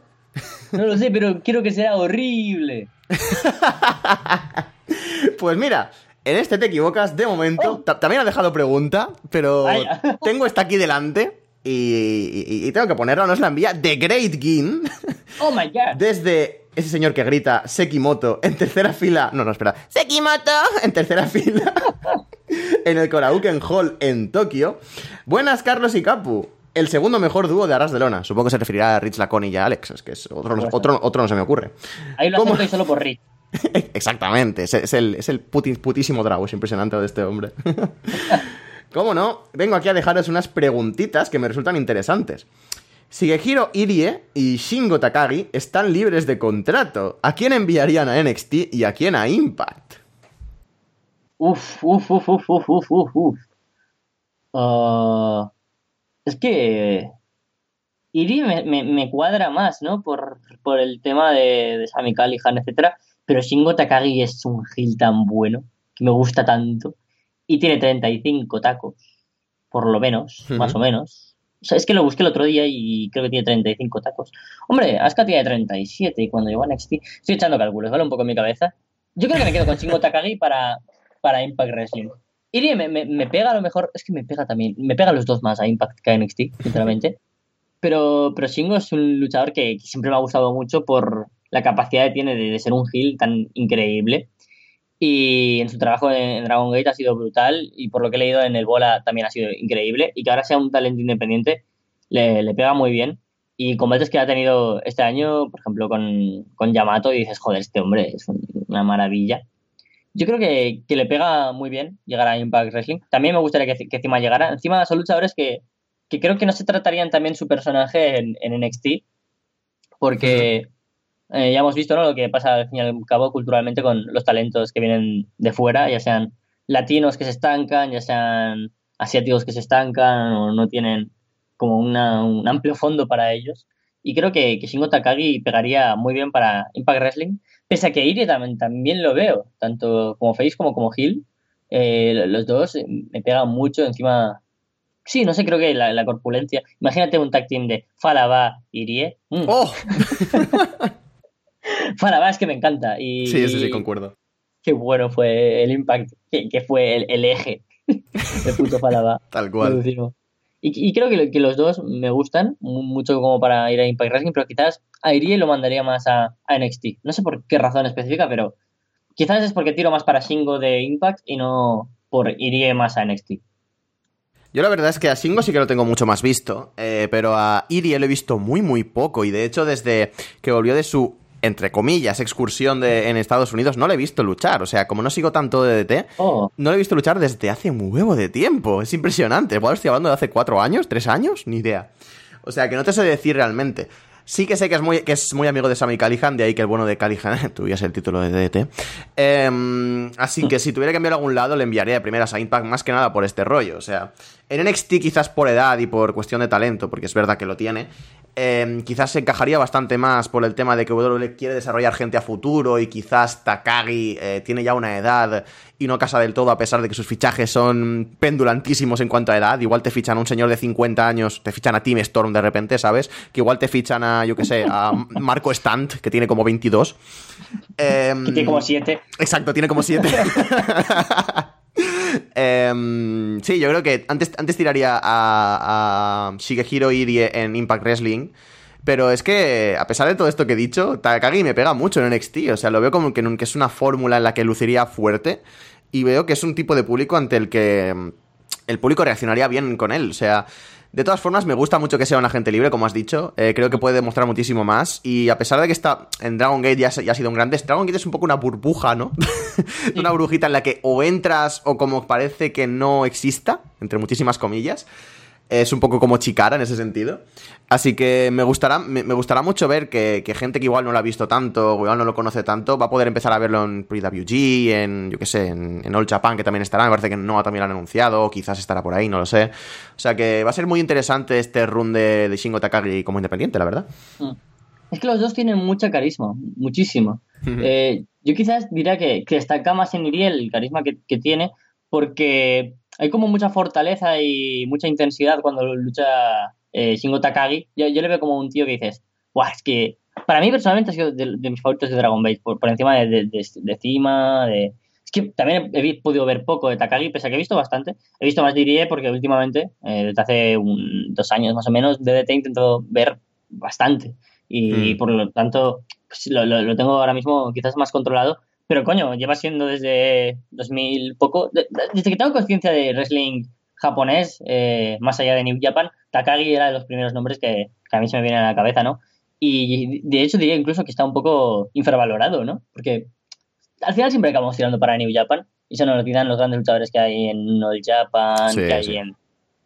No lo sé, pero quiero que sea horrible. Pues mira, en este te equivocas de momento. Ta- También ha dejado pregunta, pero Vaya. tengo esta aquí delante. Y, y- y tengo que ponerla, nos la envía The Great Gin. Oh my god. Desde ese señor que grita Sekimoto en tercera fila. No, no, espera. Sekimoto en tercera fila. en el Korauken Hall en Tokio. Buenas, Carlos y Capu. El segundo mejor dúo de Arras de Lona. Supongo que se referirá a Rich Laconi y a Alex. Es que es otro, no- otro, otro no se me ocurre. Ahí lo ¿Cómo? acepto y solo por Rick. Exactamente. Es, es el, es el putísimo drago. Es impresionante de este hombre. ¿Cómo no? Vengo aquí a dejaros unas preguntitas que me resultan interesantes. Shigehiro Irie y Shingo Takagi están libres de contrato. ¿A quién enviarían a NXT y a quién a Impact? Uf, uf, uf, uf, uf, uf, uf. Ah, es que Irie me, cuadra más, ¿no? Por, por el tema de, de Sami Callihan, etcétera. Pero Shingo Takagi es un heel tan bueno, que me gusta tanto. Y tiene 35 tacos, por lo menos, más o menos. O sea, es que lo busqué el otro día y creo que tiene 35 tacos. Hombre, Asuka tiene 37 y cuando llegó a NXT... Estoy echando cálculos, ¿vale? Un poco en mi cabeza. Yo creo que me quedo con Shingo Takagi para, para Impact Wrestling. Irie me, me, me pega a lo mejor... Es que me pega también... Me pega a los dos más a Impact que a NXT, sinceramente. Pero, pero Shingo es un luchador que, que siempre me ha gustado mucho por la capacidad que tiene de, de ser un heel tan increíble. Y en su trabajo en, Dragon Gate ha sido brutal. Y por lo que he leído en el Bola también ha sido increíble. Y que ahora sea un talento independiente le, le pega muy bien. Y combates que ha tenido este año, por ejemplo, con, con Yamato, y dices, joder, este hombre es un- una maravilla. Yo creo que, que le pega muy bien llegar a Impact Wrestling. También me gustaría que, que encima llegara. Encima son luchadores que, que creo que no se tratarían también su personaje en, en NXT, porque eh, ya hemos visto ¿no? lo que pasa al fin y al cabo culturalmente con los talentos que vienen de fuera, ya sean latinos que se estancan, ya sean asiáticos que se estancan o no tienen como una- un amplio fondo para ellos. Y creo que, que Shingo Takagi pegaría muy bien para Impact Wrestling, pese a que Irie también, también lo veo, tanto como face como como heel. Eh, los dos eh, me pegan mucho encima. Sí, no sé, creo que la, la corpulencia. Imagínate un tag team de Falaba Irie. Mm, ¡Oh! Falaba es que me encanta. Y, Sí, sí, sí, concuerdo. Qué bueno fue el Impact, que, que fue el, el eje de puto Falaba. Tal cual. Y, y creo que, que los dos me gustan mu- mucho como para ir a Impact Wrestling, pero quizás a Irie lo mandaría más a, a NXT. No sé por qué razón específica, pero quizás es porque tiro más para Shingo de Impact y no por Irie más a NXT. Yo la verdad es que a Shingo sí que lo tengo mucho más visto, eh, pero a Irie lo he visto muy muy poco y de hecho desde que volvió de su, entre comillas, excursión de, en Estados Unidos no le he visto luchar, o sea, como no sigo tanto de DT, Oh, no le he visto luchar desde hace un huevo de tiempo, es impresionante, igual estoy hablando de hace cuatro años, tres años, ni idea. O sea, que no te sé decir realmente. Sí que sé que es muy, que es muy amigo de Sammy Callihan, de ahí que el bueno de Callihan tuviese el título de DDT. Em, así que si tuviera que enviar a algún lado, le enviaría de primeras a Impact más que nada por este rollo. O sea, en NXT quizás por edad y por cuestión de talento, porque es verdad que lo tiene, em, quizás se encajaría bastante más por el tema de que WWE quiere desarrollar gente a futuro y quizás Takagi eh, tiene ya una edad y no casa del todo a pesar de que sus fichajes son pendulantísimos en cuanto a edad. Igual te fichan a un señor de 50 años, te fichan a Team Storm de repente, ¿sabes? Que igual te fichan a, yo qué sé, a Marco Stant, que tiene como 22. Em, que tiene como siete. Exacto, tiene como 7. Em, sí, yo creo que antes, antes tiraría a, a Shigehiro Irie en Impact Wrestling. Pero es que, a pesar de todo esto que he dicho, Takagi me pega mucho en NXT. O sea, lo veo como que, que es una fórmula en la que luciría fuerte. Y veo que es un tipo de público ante el que el público reaccionaría bien con él. O sea, de todas formas, me gusta mucho que sea un agente libre, como has dicho. Eh, creo que puede demostrar muchísimo más. Y a pesar de que está en Dragon Gate ya, ha- ya ha sido un grande, Dragon Gate es un poco una burbuja, ¿no? una burbujita en la que o entras o como parece que no exista, entre muchísimas comillas. Es un poco como Chicara en ese sentido. Así que me gustará, me, me gustará mucho ver que, que gente que igual no lo ha visto tanto, o igual no lo conoce tanto, va a poder empezar a verlo en PWG, en, yo qué sé, en, en All Japan, que también estará. Me parece que Noah también lo han anunciado, o quizás estará por ahí, no lo sé. O sea que va a ser muy interesante este run de, de Shingo Takagi como independiente, la verdad. Mm. Es que los dos tienen mucha carisma, muchísimo. Eh, yo quizás diría que, que destaca más en Irie el carisma que, que tiene, porque hay como mucha fortaleza y mucha intensidad cuando lucha eh, Shingo Takagi. Yo, yo le veo como un tío que dices, Buah, es que para mí personalmente ha sido de, de mis favoritos de Dragon Ball, por, por encima de, de, de, de Cima, de... Es que también he, he podido ver poco de Takagi, pese a que he visto bastante. He visto más de Irie porque últimamente, eh, desde hace un, dos años más o menos, DDT he intentado ver bastante. Y Mm. por lo tanto, pues, lo, lo, lo tengo ahora mismo quizás más controlado. Pero coño, lleva siendo desde 2000 poco. de- de- desde que tengo conciencia de wrestling japonés, eh, más allá de New Japan, Takagi era de los primeros nombres que, que a mí se me vienen a la cabeza, ¿no? Y de hecho diría incluso que está un poco infravalorado, ¿no? Porque al final siempre acabamos tirando para New Japan y se nos olvidan los grandes luchadores que hay en All Japan, Sí, que hay sí. en,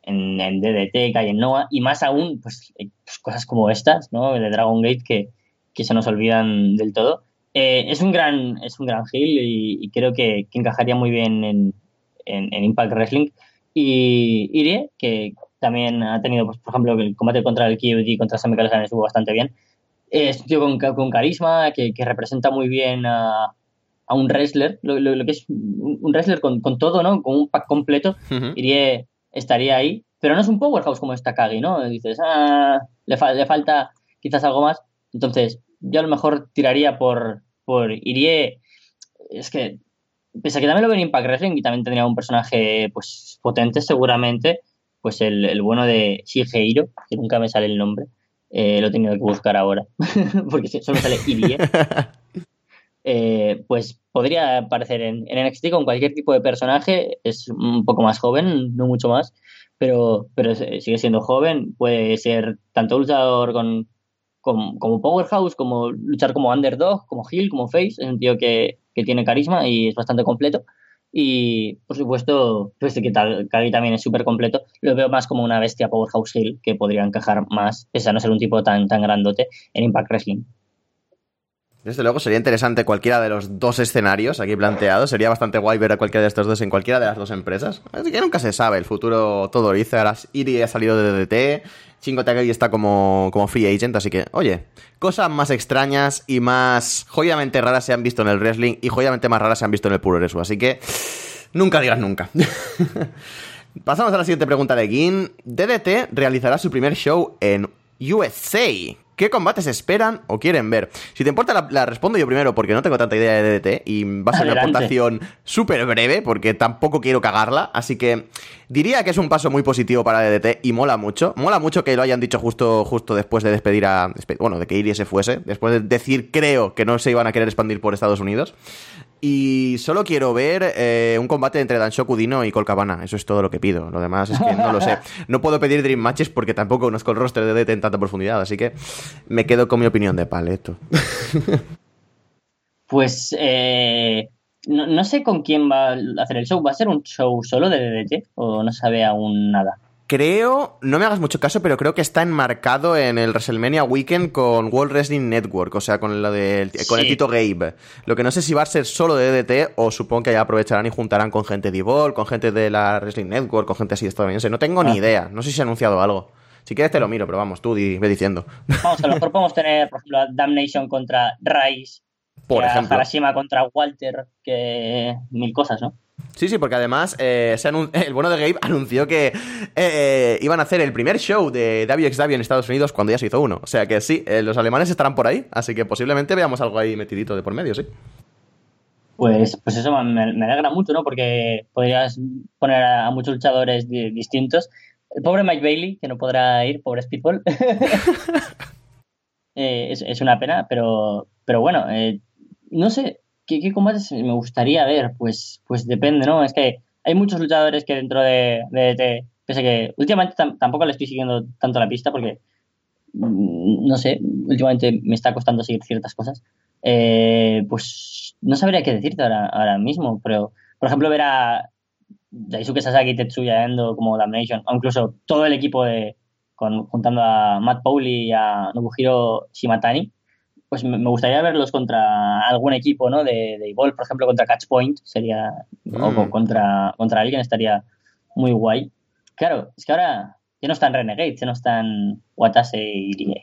en, en DDT, que hay en Noah, y más aún, pues, eh, pues, cosas como estas, ¿no? De Dragon Gate que, que se nos olvidan del todo. Eh, es un gran es un gran heel y, y creo que, que encajaría muy bien en, en, en Impact Wrestling. Y Irie, que también ha tenido, pues, por ejemplo, el combate contra el KOD contra Sammy Callihan estuvo bastante bien. Es un tío con, con carisma, que, que, representa muy bien a, a un wrestler, lo, lo, lo, que es un wrestler con, con, todo, ¿no? Con un pack completo, uh -huh. iría, estaría ahí. Pero no es un powerhouse como está Kagi, ¿no? Dices, ah, le, fa le falta quizás algo más. Entonces, yo a lo mejor tiraría por, por Irie. Es que, pese a que también lo veo en Impact Wrestling y también tendría un personaje pues potente seguramente, pues el, el bueno de Shigeiro, que nunca me sale el nombre, eh, lo he tenido que buscar ahora, porque solo sale Irie. eh, pues podría aparecer en, en NXT con cualquier tipo de personaje, es un poco más joven, no mucho más, pero, pero sigue siendo joven, puede ser tanto luchador con, con, como Powerhouse, como luchar como underdog, como heel, como face, es un tío que, que tiene carisma y es bastante completo. Y por supuesto, pues que Kali también es súper completo. Lo veo más como una bestia Powerhouse Hill que podría encajar más, pese a no ser un tipo tan, tan grandote, en Impact Wrestling. Desde luego sería interesante cualquiera de los dos escenarios aquí planteados. Sería bastante guay ver a cualquiera de estos dos en cualquiera de las dos empresas. Así que nunca se sabe. El futuro todo dice. Ahora Iri ha salido de DDT. Shingo Takagi está como, como free agent. Así que, oye, cosas más extrañas y más jodidamente raras se han visto en el wrestling y jodidamente más raras se han visto en el puro wrestling. Así que, nunca digas nunca. Pasamos a la siguiente pregunta de Gin. DDT realizará su primer show en USA. ¿Qué combates esperan o quieren ver? Si te importa, la, la, respondo yo primero porque no tengo tanta idea de DDT y va a ser Adelante. una aportación súper breve porque tampoco quiero cagarla. Así que diría que es un paso muy positivo para DDT y mola mucho. Mola mucho que lo hayan dicho justo, justo después de despedir a. Bueno, de que Irie se fuese. Después de decir, creo, que no se iban a querer expandir por Estados Unidos. Y solo quiero ver eh, un combate entre Danshoku Dino y Colcabana. Eso es todo lo que pido. Lo demás es que no lo sé. No puedo pedir Dream Matches porque tampoco conozco el roster de DDT en tanta profundidad. Así que me quedo con mi opinión de paleto. pues eh, no, no, sé con quién va a hacer el show. ¿Va a ser un show solo de DDT o no sabe aún nada? Creo, no me hagas mucho caso, pero creo que está enmarcado en el WrestleMania Weekend con World Wrestling Network, o sea, con, lo de, con sí. el Tito Gabe. Lo que no sé si va a ser solo de DDT o supongo que ya aprovecharán y juntarán con gente de Evolve, con gente de la Wrestling Network, con gente así estadounidense. No tengo ah. ni idea, no sé si se ha anunciado algo. Si quieres te lo miro, pero vamos, tú di, ve diciendo. Vamos, a lo mejor podemos tener, por ejemplo, Damnation contra Rice, por ejemplo. Harashima contra Walter, que mil cosas, ¿no? Sí, sí, porque además eh, el bueno de Gabe anunció que eh, eh, iban a hacer el primer show de WXW en Estados Unidos cuando ya se hizo uno. O sea que sí, los alemanes estarán por ahí, así que posiblemente veamos algo ahí metidito de por medio, sí. Pues, pues eso me, alegra mucho, ¿no? Porque podrías poner a, muchos luchadores di distintos. El pobre Mike Bailey, que no podrá ir, pobre Speedball. es, es, una pena, pero, pero bueno, no sé, ¿qué, ¿qué, combates me gustaría ver? Pues, pues depende, ¿no? Es que hay muchos luchadores que dentro de, de, de pese que últimamente tampoco le estoy siguiendo tanto la pista porque, mm, no sé, últimamente me está costando seguir ciertas cosas. Eh, pues no sabría qué decirte ahora, ahora mismo, pero, por ejemplo, ver a Daisuke Sasaki, Tetsuya Endo como Damnation, o incluso todo el equipo de, con, juntando a Matt Pauli y a Nobuhiro Shimatani, pues me gustaría verlos contra algún equipo, ¿no? De, de Evolve, por ejemplo, contra Catchpoint, sería, mm. o contra, contra alguien estaría muy guay. Claro, es que ahora ya no están Renegades, ya no están Watase y Rie.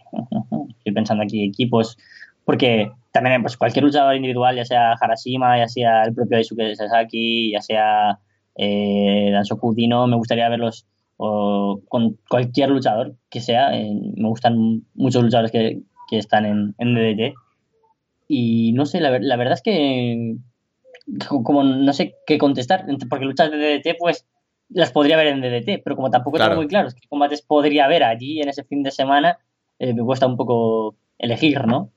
Estoy pensando aquí equipos, porque también pues cualquier luchador individual, ya sea Harashima, ya sea el propio Daisuke Sasaki, ya sea eh, Dansoku Dino, me gustaría verlos o con cualquier luchador que sea. Eh, me gustan muchos luchadores que, que están en, en DDT. Y no sé, la, la, verdad es que como no sé qué contestar, porque luchas de DDT pues las podría ver en DDT, pero como tampoco claro. tengo muy claro qué combates podría haber allí en ese fin de semana, eh, me cuesta un poco elegir, ¿no?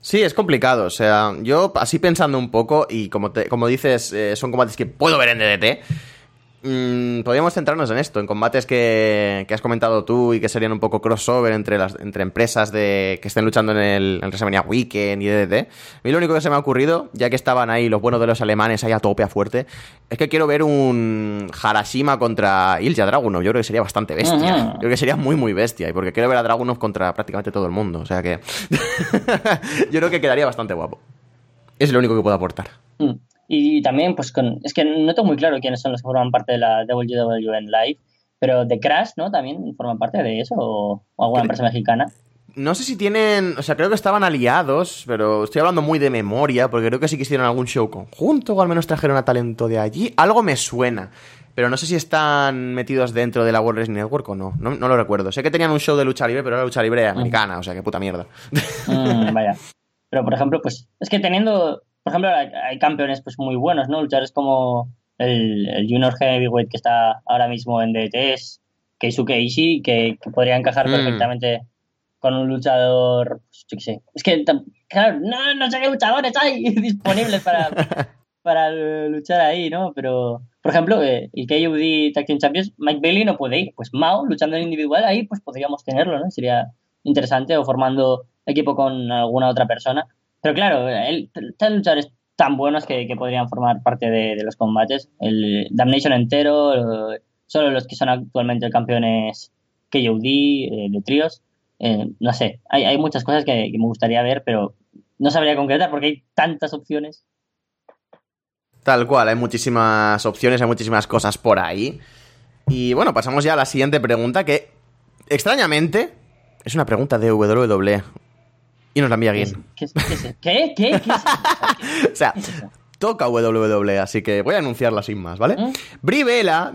Sí, es complicado. O sea, yo así pensando un poco, y como, te, como dices, eh, son combates que puedo ver en DDT. Mmm, podríamos centrarnos en esto, en combates que, que, has comentado tú y que serían un poco crossover entre las entre empresas de que estén luchando en el en WrestleMania Weekend y DDT. A mí lo único que se me ha ocurrido, ya que estaban ahí los buenos de los alemanes ahí a tope a fuerte, es que quiero ver un Harashima contra Ilja Dragunov. Yo creo que sería bastante bestia. Uh -huh. Yo creo que sería muy, muy bestia. Y porque quiero ver a Dragunov contra prácticamente todo el mundo. O sea que yo creo que quedaría bastante guapo. Es lo único que puedo aportar. Mm. Y también, pues, con, es que no tengo muy claro quiénes son los que forman parte de la WWN Live, Pero The Crash, ¿no? También forma parte de eso, o, o alguna empresa mexicana. No sé si tienen, o sea, creo que estaban aliados, pero estoy hablando muy de memoria, porque creo que sí que hicieron algún show conjunto, o al menos trajeron a talento de allí. Algo me suena, pero no sé si están metidos dentro de la World Wrestling Network o no. No, no lo recuerdo. Sé que tenían un show de lucha libre, pero era lucha libre americana, o sea, qué puta mierda. Mm, vaya. Pero, por ejemplo, pues es que teniendo, por ejemplo, hay, hay campeones pues muy buenos, ¿no? Luchadores como el, el Junior Heavyweight que está ahora mismo en DT, es Keisuke Ishii, que, que podría encajar Mm. perfectamente con un luchador, pues, yo qué sé. Es que, claro, no, no sé qué luchadores hay disponibles para, para luchar ahí, ¿no? Pero, por ejemplo, eh, el KUD Tag Team Champions, Mike Bailey no puede ir. Pues Mao, luchando en individual, ahí pues podríamos tenerlo, ¿no? Sería interesante, o formando equipo con alguna otra persona. Pero claro, luchadores tan buenos que, podrían formar parte de, los combates. El Damnation entero, solo los que son actualmente campeones KOD, eh, de tríos. Eh, no sé, hay, hay muchas cosas que, que me gustaría ver, pero no sabría concretar porque hay tantas opciones. Tal cual, hay muchísimas opciones, hay muchísimas cosas por ahí. Y bueno, pasamos ya a la siguiente pregunta, que extrañamente es una pregunta de WWE. Y nos la envía ¿Qué, es- Guin. qué, qué O sea, toca WWE, así que voy a anunciarla sin más, ¿vale? Brie Bella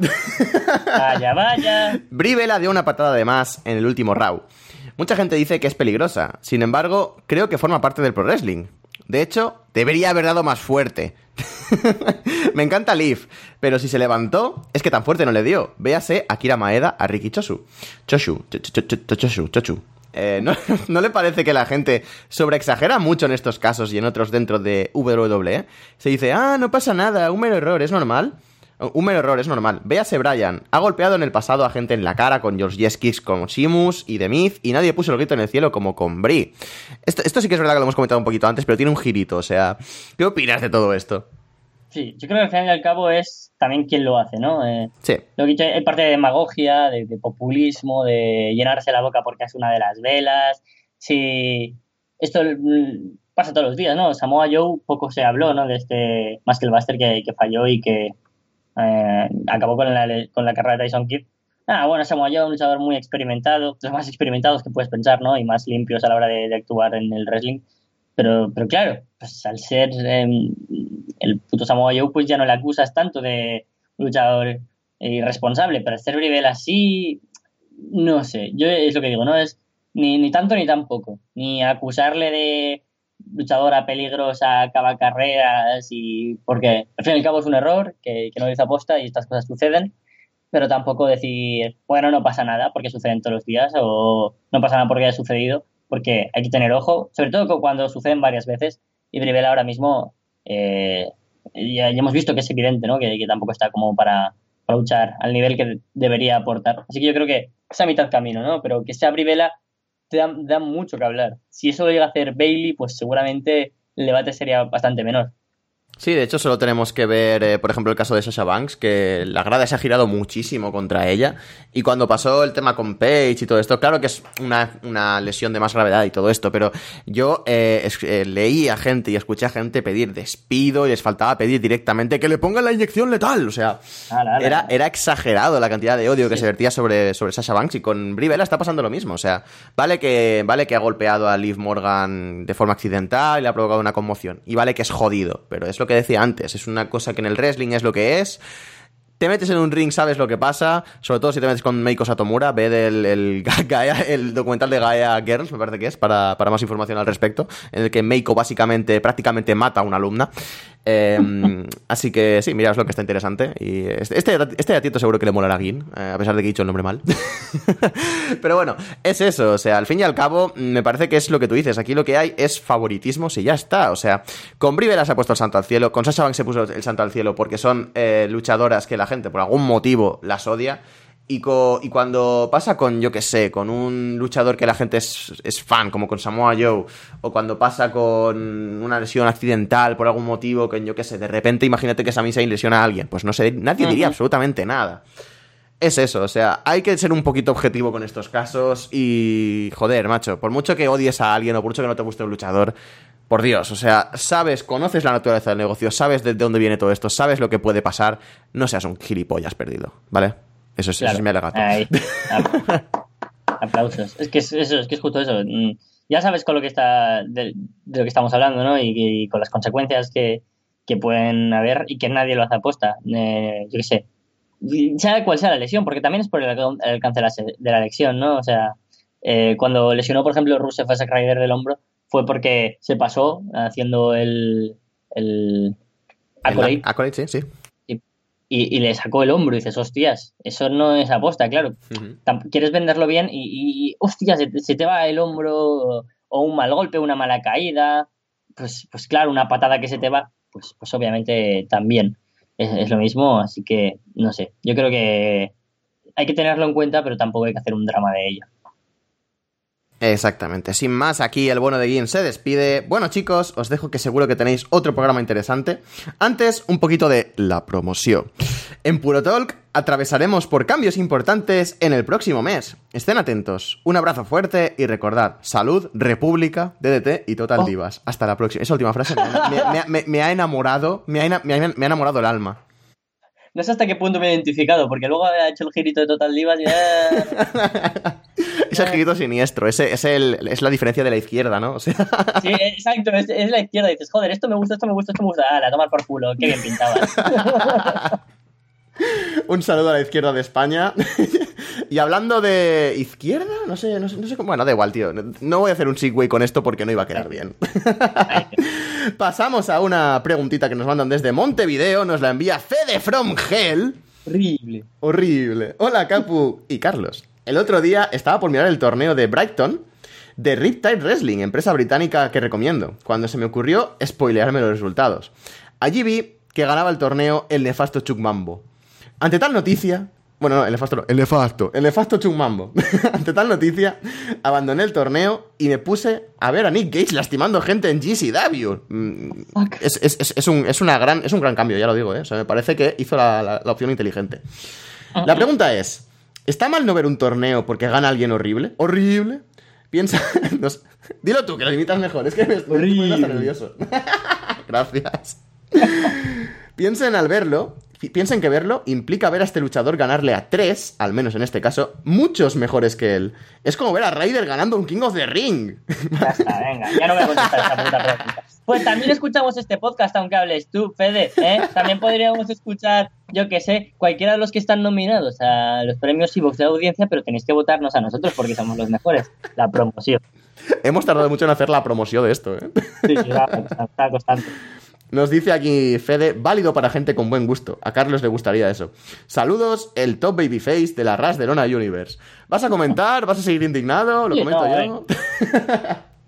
Vaya, vaya. Brie Bella dio una patada de más en el último round. Mucha gente dice que es peligrosa, sin embargo, creo que forma parte del pro wrestling. De hecho, debería haber dado más fuerte. Me encanta Leaf, pero si se levantó, es que tan fuerte no le dio. Véase a Kira Maeda, a Ricky Choshu. Choshu, Ch- Ch- Ch- Ch- Choshu, Chochu. Eh, ¿no, ¿No le parece que la gente sobreexagera mucho en estos casos y en otros dentro de WWE? Se dice, ah, no pasa nada, un mero error, es normal. Un mero error, es normal. Véase Brian. Ha golpeado en el pasado a gente en la cara con George Kicks como Shimus y Myth y nadie puso el grito en el cielo como con Brie. Esto, esto sí que es verdad que lo hemos comentado un poquito antes, pero tiene un girito, o sea... ¿Qué opinas de todo esto? Sí, yo creo que al final y al cabo es también quien lo hace, ¿no? Eh, Sí. lo que he dicho, hay parte de demagogia, de, de populismo, de llenarse la boca porque es una de las velas. Sí, esto pasa todos los días, ¿no? Samoa Joe poco se habló, ¿no? De este Muscle Buster que, que falló y que eh, acabó con la, con la carrera de Tyson Kidd. Ah, bueno, Samoa Joe, un luchador muy experimentado, los más experimentados que puedes pensar, ¿no? Y más limpios a la hora de, de actuar en el wrestling. Pero, pero claro, pues al ser eh, el puto Samoa Joe, pues ya no le acusas tanto de luchador eh, irresponsable, pero al ser Bribel así, no sé, yo es lo que digo, no es ni, ni tanto ni tampoco, ni acusarle de luchadora peligrosa, acaba carreras y porque al fin y al cabo es un error que, que no hizo aposta y estas cosas suceden, pero tampoco decir, bueno, no pasa nada porque suceden todos los días o no pasa nada porque haya sucedido, porque hay que tener ojo, sobre todo cuando suceden varias veces y Bribel ahora mismo eh, ya, hemos visto que es evidente, ¿no? Que, que tampoco está como para, para luchar al nivel que debería aportar. Así que yo creo que es a mitad camino, ¿no? Pero que sea Brivela te da, da mucho que hablar. Si eso lo llega a hacer Bailey, pues seguramente el debate sería bastante menor. Sí, de hecho solo tenemos que ver, eh, por ejemplo, el caso de Sasha Banks, que la grada se ha girado muchísimo contra ella. Y cuando pasó el tema con Paige y todo esto, claro que es una, una lesión de más gravedad y todo esto, pero yo eh, es- eh, leí a gente y escuché a gente pedir despido y les faltaba pedir directamente que le pongan la inyección letal. O sea, Ala, ala. era, era exagerado la cantidad de odio que Sí. se vertía sobre, sobre Sasha Banks y con Brie Bella está pasando lo mismo. O sea, vale que, vale que ha golpeado a Liv Morgan de forma accidental y le ha provocado una conmoción. Y vale que es jodido, pero es lo que decía antes, es una cosa que en el wrestling es lo que es. Te metes en un ring, sabes lo que pasa, sobre todo si te metes con Meiko Satomura, ve el, el documental de Gaia Girls, me parece que es, para, para más información al respecto, en el que Meiko básicamente, prácticamente mata a una alumna. Eh, así que sí, mira, es lo que está interesante. Y este, este, este seguro que le molará a Gin, eh, a pesar de que he dicho el nombre mal. Pero bueno, es eso, o sea, al fin y al cabo, me parece que es lo que tú dices. Aquí lo que hay es favoritismo, si ya está. O sea, con Brie Bella se ha puesto el santo al cielo, con Sasha Banks se puso el santo al cielo porque son eh, luchadoras que la gente por algún motivo las odia. Y, co- y cuando pasa con, yo que sé, con un luchador que la gente es, es fan, como con Samoa Joe, o cuando pasa con una lesión accidental por algún motivo, que yo que sé, de repente imagínate que Sami Zayn lesiona a alguien, pues no sé, nadie diría absolutamente nada. Es eso, o sea, hay que ser un poquito objetivo con estos casos y, joder, macho, por mucho que odies a alguien o por mucho que no te guste un luchador, por Dios, o sea, sabes, conoces la naturaleza del negocio, sabes de dónde viene todo esto, sabes lo que puede pasar, no seas un gilipollas perdido, ¿vale? Eso es, Claro. eso es mi alegato. Ahí. Aplausos. Es que es eso, es que es justo eso. Mm, Ya sabes con lo que está de, de lo que estamos hablando, ¿no? Y, y con las consecuencias que, que pueden haber y que nadie lo hace aposta. Eh, yo qué sé. Sea cual sea la lesión, porque también es por el, alcan- el alcance de la, lesión, ¿no? O sea, eh, cuando lesionó, por ejemplo, Rusev a Zack Ryder del hombro, fue porque se pasó haciendo el, el Accolade, sí, sí. Y, y le sacó el hombro y dices, hostias, eso no es aposta, claro. Quieres venderlo bien y, y, y, hostia, se, te- se te va el hombro o, o un mal golpe, una mala caída, pues, pues claro, una patada que se te va, pues, pues obviamente también es, es lo mismo, así que no sé, yo creo que hay que tenerlo en cuenta, pero tampoco hay que hacer un drama de ello. Exactamente. Sin más, aquí el bueno de Gin se despide. Bueno, chicos, os dejo que seguro que tenéis otro programa interesante. Antes, un poquito de la promoción. En Puro Talk atravesaremos por cambios importantes en el próximo mes. Estén atentos. Un abrazo fuerte y recordad, salud, república, DDT y Total Oh. Divas. Hasta la próxima. Esa última frase me, ha- me- me ha- me- me ha enamorado, ha, ena- me ha enamorado el alma. No sé hasta qué punto me he identificado, porque luego ha hecho el girito de Total Divas y... ah, Ese girito siniestro, ese, ese el- es la diferencia de la izquierda, ¿no? O sea, Sí, exacto, es, es la izquierda. Dices, joder, esto me gusta, esto me gusta, esto me gusta. Ah, la tomar por culo, qué bien pintabas. Un saludo a la izquierda de España. Y hablando de izquierda, no sé, no sé, no sé cómo. Bueno, da igual, tío. No voy a hacer un segue con esto porque no iba a quedar bien. Pasamos a una preguntita que nos mandan desde Montevideo. Nos la envía Fede from Hell. Horrible. Horrible. Hola, Capu y Carlos. El otro día estaba por mirar el torneo de Brighton de Riptide Wrestling, empresa británica que recomiendo, cuando se me ocurrió spoilearme los resultados. Allí vi que ganaba el torneo el nefasto Chuck Mambo. Ante tal noticia... Bueno, no, el nefasto no, el nefasto, el nefasto Chuck Mambo. Ante tal noticia, abandoné el torneo y me puse a ver a Nick Gage lastimando gente en GCW. Mm. Es, es- es- es un, es una gran, es un gran cambio, ya lo digo, ¿eh? O sea, me parece que hizo la- la- la opción inteligente. La pregunta es: ¿está mal no ver un torneo porque gana alguien horrible? ¿Horrible? Piensa. no sé. Dilo tú, que lo imitas mejor. Es que me estoy nervioso. Gracias. Piensen al verlo. Piensen que verlo implica ver a este luchador ganarle a tres, al menos en este caso, muchos mejores que él. Es como ver a Ryder ganando un King of the Ring. Ya está, venga, ya no voy a contestar esta puta pregunta. Pues también escuchamos este podcast, aunque hables tú, Fede, ¿eh? También podríamos escuchar, yo que sé, cualquiera de los que están nominados a los premios Evox de audiencia, pero tenéis que votarnos a nosotros porque somos los mejores. La promoción. Hemos tardado mucho en hacer la promoción de esto, ¿eh? Sí, está constante. Nos dice aquí Fede, válido para gente con buen gusto. A Carlos le gustaría eso. Saludos, el top babyface de la Ras de Lona Universe. ¿Vas a comentar? ¿Vas a seguir indignado? ¿Lo Sí, comento no, yo?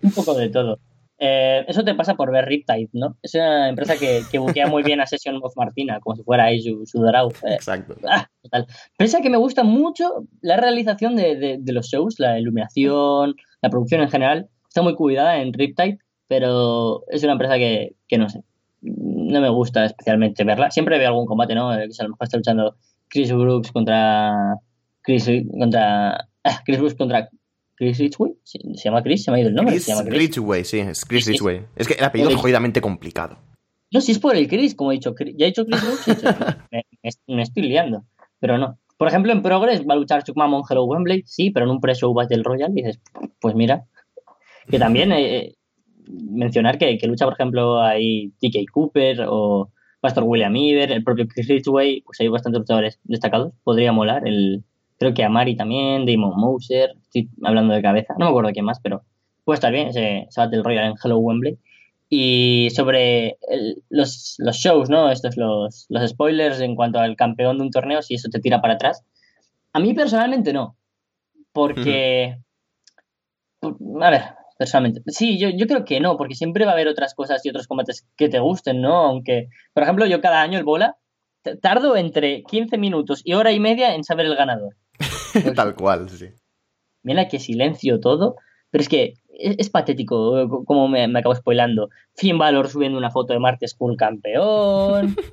Un poco de todo. Eh, eso te pasa por ver Riptide, ¿no? Es una empresa que, que buquea muy bien a Session of Martina, como si fuera ahí su, su. Eh, Exacto. Ah, total. Pese a que me gusta mucho la realización de, de- de los shows, la iluminación, la producción en general, está muy cuidada en Riptide, pero es una empresa que, que no sé, no me gusta especialmente verla. Siempre veo algún combate, ¿no? Eh, Que a lo mejor está luchando Chris Brooks contra Chris contra ah, Chris Brooks contra Chris Ridgway. ¿Se llama Chris? ¿Se me ha ido el nombre? Chris ¿Se llama Chris? Ridgway, sí, es Chris. Ridgway. Es que el apellido es jodidamente complicado. No, si es por el Chris, como he dicho. Ya he dicho Chris Brooks, he dicho- me, me- me estoy liando. Pero no. Por ejemplo, en Progress va a luchar Chuck Mamon Hello Wembley, sí, pero en un pre-show Battle Royale dices, pues mira. Que también eh, mencionar que, que lucha, por ejemplo, ahí TK Cooper o Pastor William Iver, el propio Chris Ridgway, pues hay bastantes luchadores destacados. Podría molar. El, creo que Amari también, Damon Moser, estoy hablando de cabeza, no me acuerdo quién más, pero puede estar bien ese, ese Battle Royale en Hello Wembley. Y sobre el- los, los shows, ¿no? Estos, los, los spoilers en cuanto al campeón de un torneo, si eso te tira para atrás. A mí personalmente no. Porque. por- A ver, personalmente. Sí, yo, yo creo que no, porque siempre va a haber otras cosas y otros combates que te gusten, ¿no? Aunque, por ejemplo, yo cada año el bola tardo entre 15 minutos y hora y media en saber el ganador. Tal cual, sí. Mira qué silencio todo. Pero es que es, es patético, eh, co- como me, me acabo spoilando. Finn Balor subiendo una foto de Martes School campeón.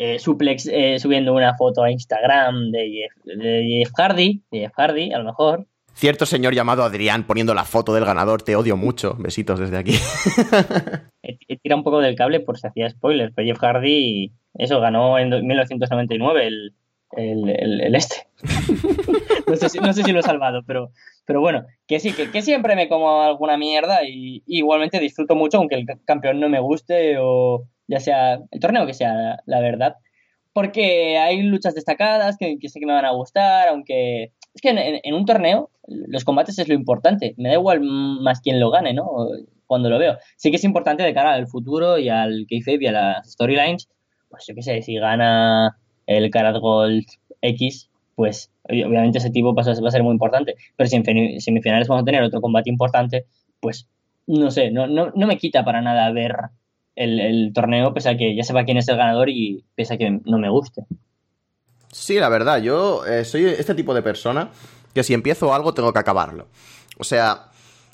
Eh, Suplex eh, subiendo una foto a Instagram de Jeff, de Jeff Hardy. De Jeff Hardy, a lo mejor. Cierto señor llamado Adrián poniendo la foto del ganador, te odio mucho. Besitos desde aquí. Tirado un poco del cable por si hacía spoilers. Pero Jeff Hardy, eso, ganó en do- 1999 el, el, el- el este. no, sé si, no sé si lo he salvado, pero, pero bueno, que sí, que, que siempre me como alguna mierda y, igualmente disfruto mucho, aunque el ca- campeón no me guste o ya sea el torneo que sea, la, verdad. Porque hay luchas destacadas que sé que me van a gustar, aunque es que en, un torneo los combates es lo importante. Me da igual más quién lo gane, ¿no? Cuando lo veo. Sí que es importante de cara al futuro y al kayfabe y a las storylines. Pues yo qué sé, si gana el Karat Gold X, pues ob- obviamente ese tipo va a va a ser muy importante. Pero si en semifinales vamos a tener otro combate importante, pues no sé, no, no, no me quita para nada ver el, el torneo, pese a que ya sepa quién es el ganador y pese a que no me guste. Sí, la verdad, yo eh, soy este tipo de persona que si empiezo algo tengo que acabarlo. O sea,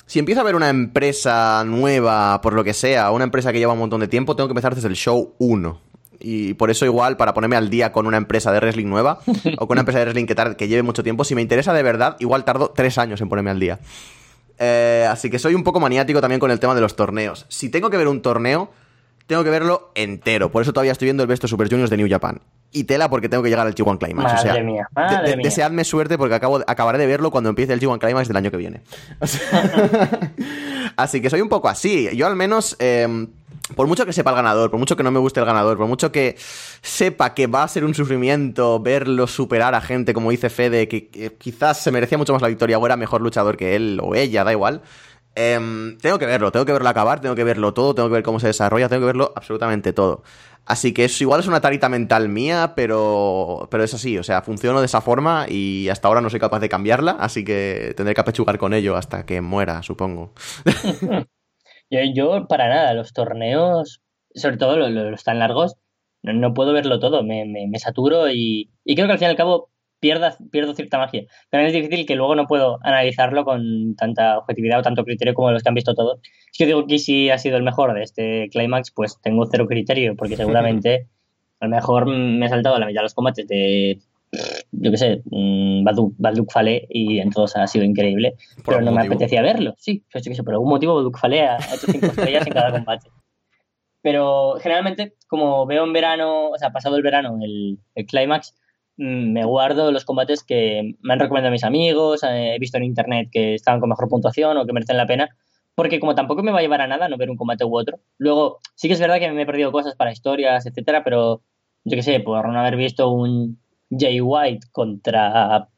si empiezo a ver una empresa nueva, por lo que sea, una empresa que lleva un montón de tiempo, tengo que empezar desde el show 1. Y por eso igual, para ponerme al día con una empresa de wrestling nueva, o con una empresa de wrestling que, tar- que lleve mucho tiempo, si me interesa de verdad, igual tardo tres años en ponerme al día. Eh, así que soy un poco maniático también con el tema de los torneos. Si tengo que ver un torneo, tengo que verlo entero. Por eso todavía estoy viendo el Best of Super Juniors de New Japan. Y tela porque tengo que llegar al G1 Climax. Madre o sea, mía, de- madre de- mía. deseadme suerte porque acabo, acabaré de verlo cuando empiece el G1 Climax del año que viene. O sea, así que soy un poco así. Yo al menos, eh, por mucho que sepa el ganador, por mucho que no me guste el ganador, por mucho que sepa que va a ser un sufrimiento verlo superar a gente como dice Fede, que, que quizás se merecía mucho más la victoria o era mejor luchador que él o ella, da igual. Em, tengo que verlo, tengo que verlo acabar, tengo que verlo todo, tengo que ver cómo se desarrolla, tengo que verlo absolutamente todo. Así que eso igual es una tarita mental mía, pero, pero es así, o sea, funciono de esa forma y hasta ahora no soy capaz de cambiarla, así que tendré que apechugar con ello hasta que muera, supongo. Yo, yo para nada, los torneos, sobre todo los, tan largos, no, no puedo verlo todo, me, me, me saturo y, y creo que al fin y al cabo pierda, pierdo cierta magia. También es difícil que luego no puedo analizarlo con tanta objetividad o tanto criterio como los que han visto todos. Si yo digo que sí ha sido el mejor de este Climax, pues tengo cero criterio, porque seguramente a lo mejor me he saltado la mitad de los combates de, yo qué sé, mm, Baduk, Baduk Fale y en todos ha sido increíble, pero no me motivo. apetecía verlo. Sí, pues yo qué sé, por algún motivo Baduk Fale ha hecho cinco estrellas en cada combate. Pero generalmente, como veo en verano, o sea, pasado el verano, el, el Climax, me guardo los combates que me han recomendado mis amigos, eh, he visto en internet que estaban con mejor puntuación o que merecen la pena, porque como tampoco me va a llevar a nada no ver un combate u otro. Luego, sí que es verdad que me he perdido cosas para historias, etcétera, pero yo qué sé, por no haber visto un Jay White contra.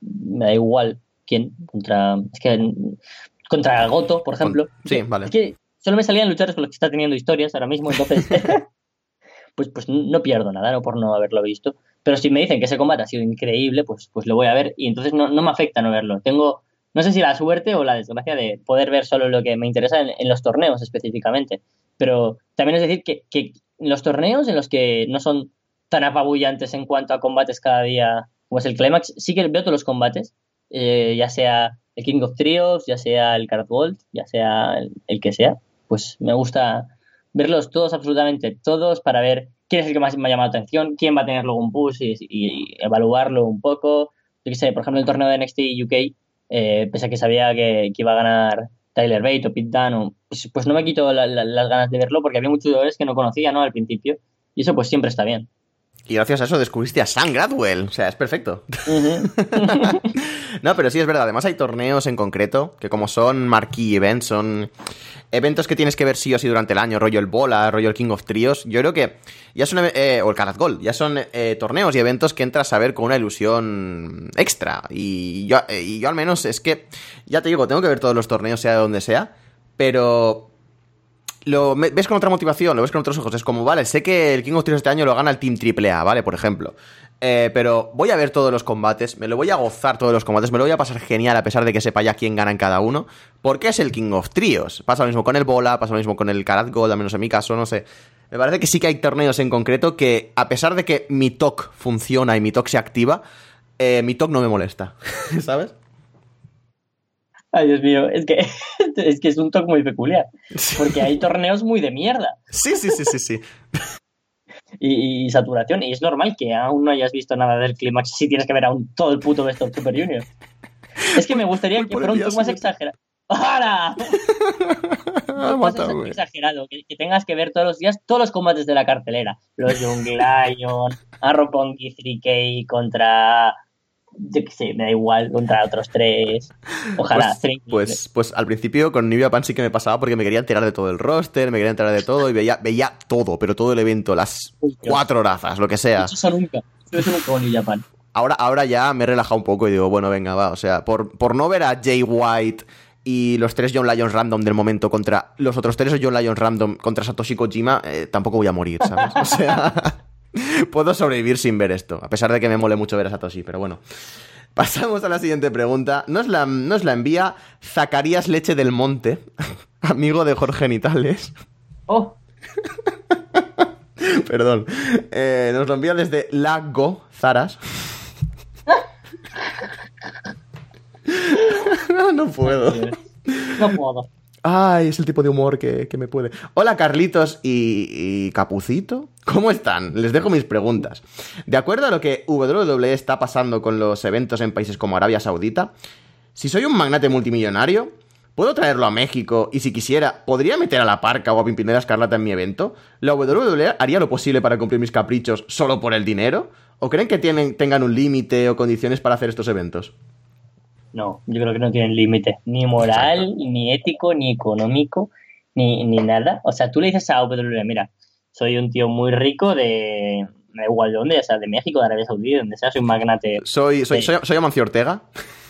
Me da igual quién, contra. Es que. Contra Goto, por ejemplo. Sí, vale. Es que solo me salían luchadores con los que está teniendo historias ahora mismo, entonces. pues, pues no pierdo nada, ¿no? Por no haberlo visto. Pero si me dicen que ese combate ha sido increíble, pues, pues lo voy a ver y entonces no, no me afecta no verlo. Tengo, no sé si la suerte o la desgracia de poder ver solo lo que me interesa en, en los torneos específicamente. Pero también es decir que, que los torneos en los que no son tan apabullantes en cuanto a combates cada día como es el Climax, sí que veo todos los combates, eh, ya sea el King of Trios, ya sea el Card Gold, ya sea el que sea, pues me gusta verlos todos, absolutamente todos, para ver quién es el que más me ha llamado la atención, quién va a tener luego un push y, y evaluarlo un poco. Yo qué sé, por ejemplo, el torneo de NXT UK, eh, pese a que sabía que, iba a ganar Tyler Bate o Pete Dunne, pues, pues, no me quito la, las ganas de verlo porque había muchos jugadores que no conocía ¿no? al principio y eso pues siempre está bien. Y gracias a eso descubriste a Sam Gradwell. O sea, es perfecto. Uh -huh. no, pero sí es verdad. Además hay torneos en concreto que como son marquee events, son eventos que tienes que ver sí o sí durante el año. Rollo el Bola, rollo el King of Trios. Yo creo que ya son... Eh, o el Gold. Ya son eh, torneos y eventos que entras a ver con una ilusión extra. Y yo, eh, y yo al menos es que... Ya te digo, tengo que ver todos los torneos, sea de donde sea. Pero lo ves con otra motivación, lo ves con otros ojos. Es como, vale, sé que el King of Trios este año lo gana el Team AAA, ¿vale? Por ejemplo. Eh, pero voy a ver todos los combates, me lo voy a gozar todos los combates, me lo voy a pasar genial a pesar de que sepa ya quién gana en cada uno. Porque es el King of Trios. Pasa lo mismo con el Bola, pasa lo mismo con el Karat Gold, al menos en mi caso, no sé. Me parece que sí que hay torneos en concreto que, a pesar de que mi TOC funciona y mi TOC se activa, eh, mi TOC no me molesta, ¿sabes? Ay, Dios mío, es que es, que es un toque muy peculiar. Porque hay torneos muy de mierda. Sí, sí, sí, sí, sí. Y, y, saturación. Y es normal que aún no hayas visto nada del clímax si tienes que ver aún todo el puto Best of Super Junior. Es que me gustaría que fuera un toque más exagerado. Ser mátame. exagerado, que, que tengas que ver todos los días todos los combates de la cartelera. Los Young Lion, a Roppongi 3K contra. Yo qué sé, me da igual, contra otros tres. Ojalá, Pues, Three- pues, pues al principio con New Japan sí que me pasaba porque me quería enterar de todo el roster, me quería enterar de todo y veía, veía todo, pero todo el evento, las Uy, cuatro horazas, lo que sea. Eso nunca. Con Japan. Ahora, ahora ya me he relajado un poco y digo, bueno, venga, va. O sea, por, por no ver a Jay White y los tres John Lions random del momento contra los otros tres John Lions random contra Satoshi Kojima, eh, tampoco voy a morir, ¿sabes? O sea, puedo sobrevivir sin ver esto, a pesar de que me mole mucho ver a Satoshi, pero bueno. Pasamos a la siguiente pregunta. Nos la, nos la envía Zacarías Leche del Monte, amigo de Jorge Nitales. Oh, Perdón. Eh, nos lo envía desde Lago Zaras. no, no puedo. no puedo. Ay, es el tipo de humor que, que me puede. Hola Carlitos y, y Capucito. ¿Cómo están? Les dejo mis preguntas. De acuerdo a lo que WWE está pasando con los eventos en países como Arabia Saudita, si soy un magnate multimillonario, ¿puedo traerlo a México y si quisiera, podría meter a la parca o a Pimpinela Escarlata en mi evento? ¿La WWE haría lo posible para cumplir mis caprichos solo por el dinero? ¿O creen que tienen, tengan un límite o condiciones para hacer estos eventos? No, yo creo que no tienen límite, ni moral, ni ético, ni económico, ni, ni nada. O sea, tú le dices a WWE, mira, soy un tío muy rico de, me da igual de dónde, ya sea de México, de Arabia Saudí, de donde sea, soy un magnate. Soy, soy, soy, soy Amancio Ortega.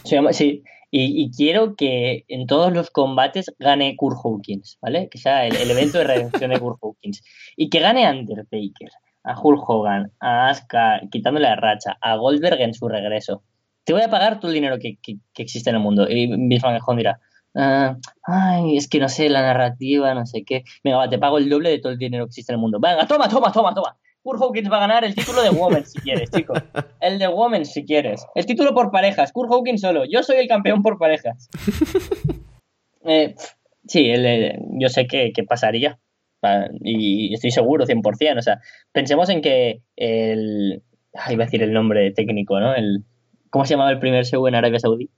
Soy- sí, y, y quiero que en todos los combates gane Kurt Hawkins, ¿vale? Que sea el, el evento de redención de Kurt Hawkins. Y que gane Undertaker, a Hulk Hogan, a Asuka quitándole la racha, a Goldberg en su regreso. Te voy a pagar todo el dinero que, que- que existe en el mundo. Y Vince McMahon dirá, "Ah, ay, es que no sé, la narrativa, no sé qué. Venga, va, te pago el doble de todo el dinero que existe en el mundo. Venga, toma, toma, toma, toma. Kurt Hawkins va a ganar el título de Women si quieres, chico. El de Women si quieres. El título por parejas. Kurt Hawkins solo. Yo soy el campeón por parejas. Eh, sí, el- el- yo sé que, que pasaría. Pa- Y estoy seguro, 100%. O sea, pensemos en que el... ay, iba a decir el nombre técnico, ¿no? El, ¿Cómo se llamaba el primer show en Arabia Saudí?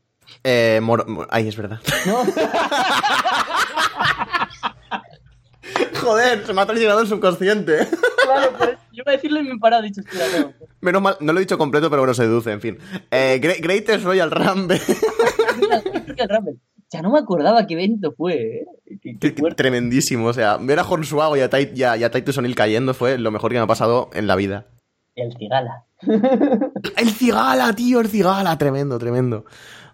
Eh, Mor- Mor- Ay, es verdad. ¿No? Joder, se me ha traicionado el subconsciente. claro, pero yo iba a decirlo y me he parado, dicho, no. Menos mal, no lo he dicho completo, pero bueno, se deduce, en fin. Eh, Gre- Greatest Royal Rumble. Ya no me acordaba qué evento fue, ¿eh? Qué- qué fuerte. Tremendísimo, o sea, ver a Hornswoggle y a, y a, y a Titus O'Neill cayendo fue lo mejor que me ha pasado en la vida. El Cigala. El Cigala, tío, el Cigala, tremendo, tremendo.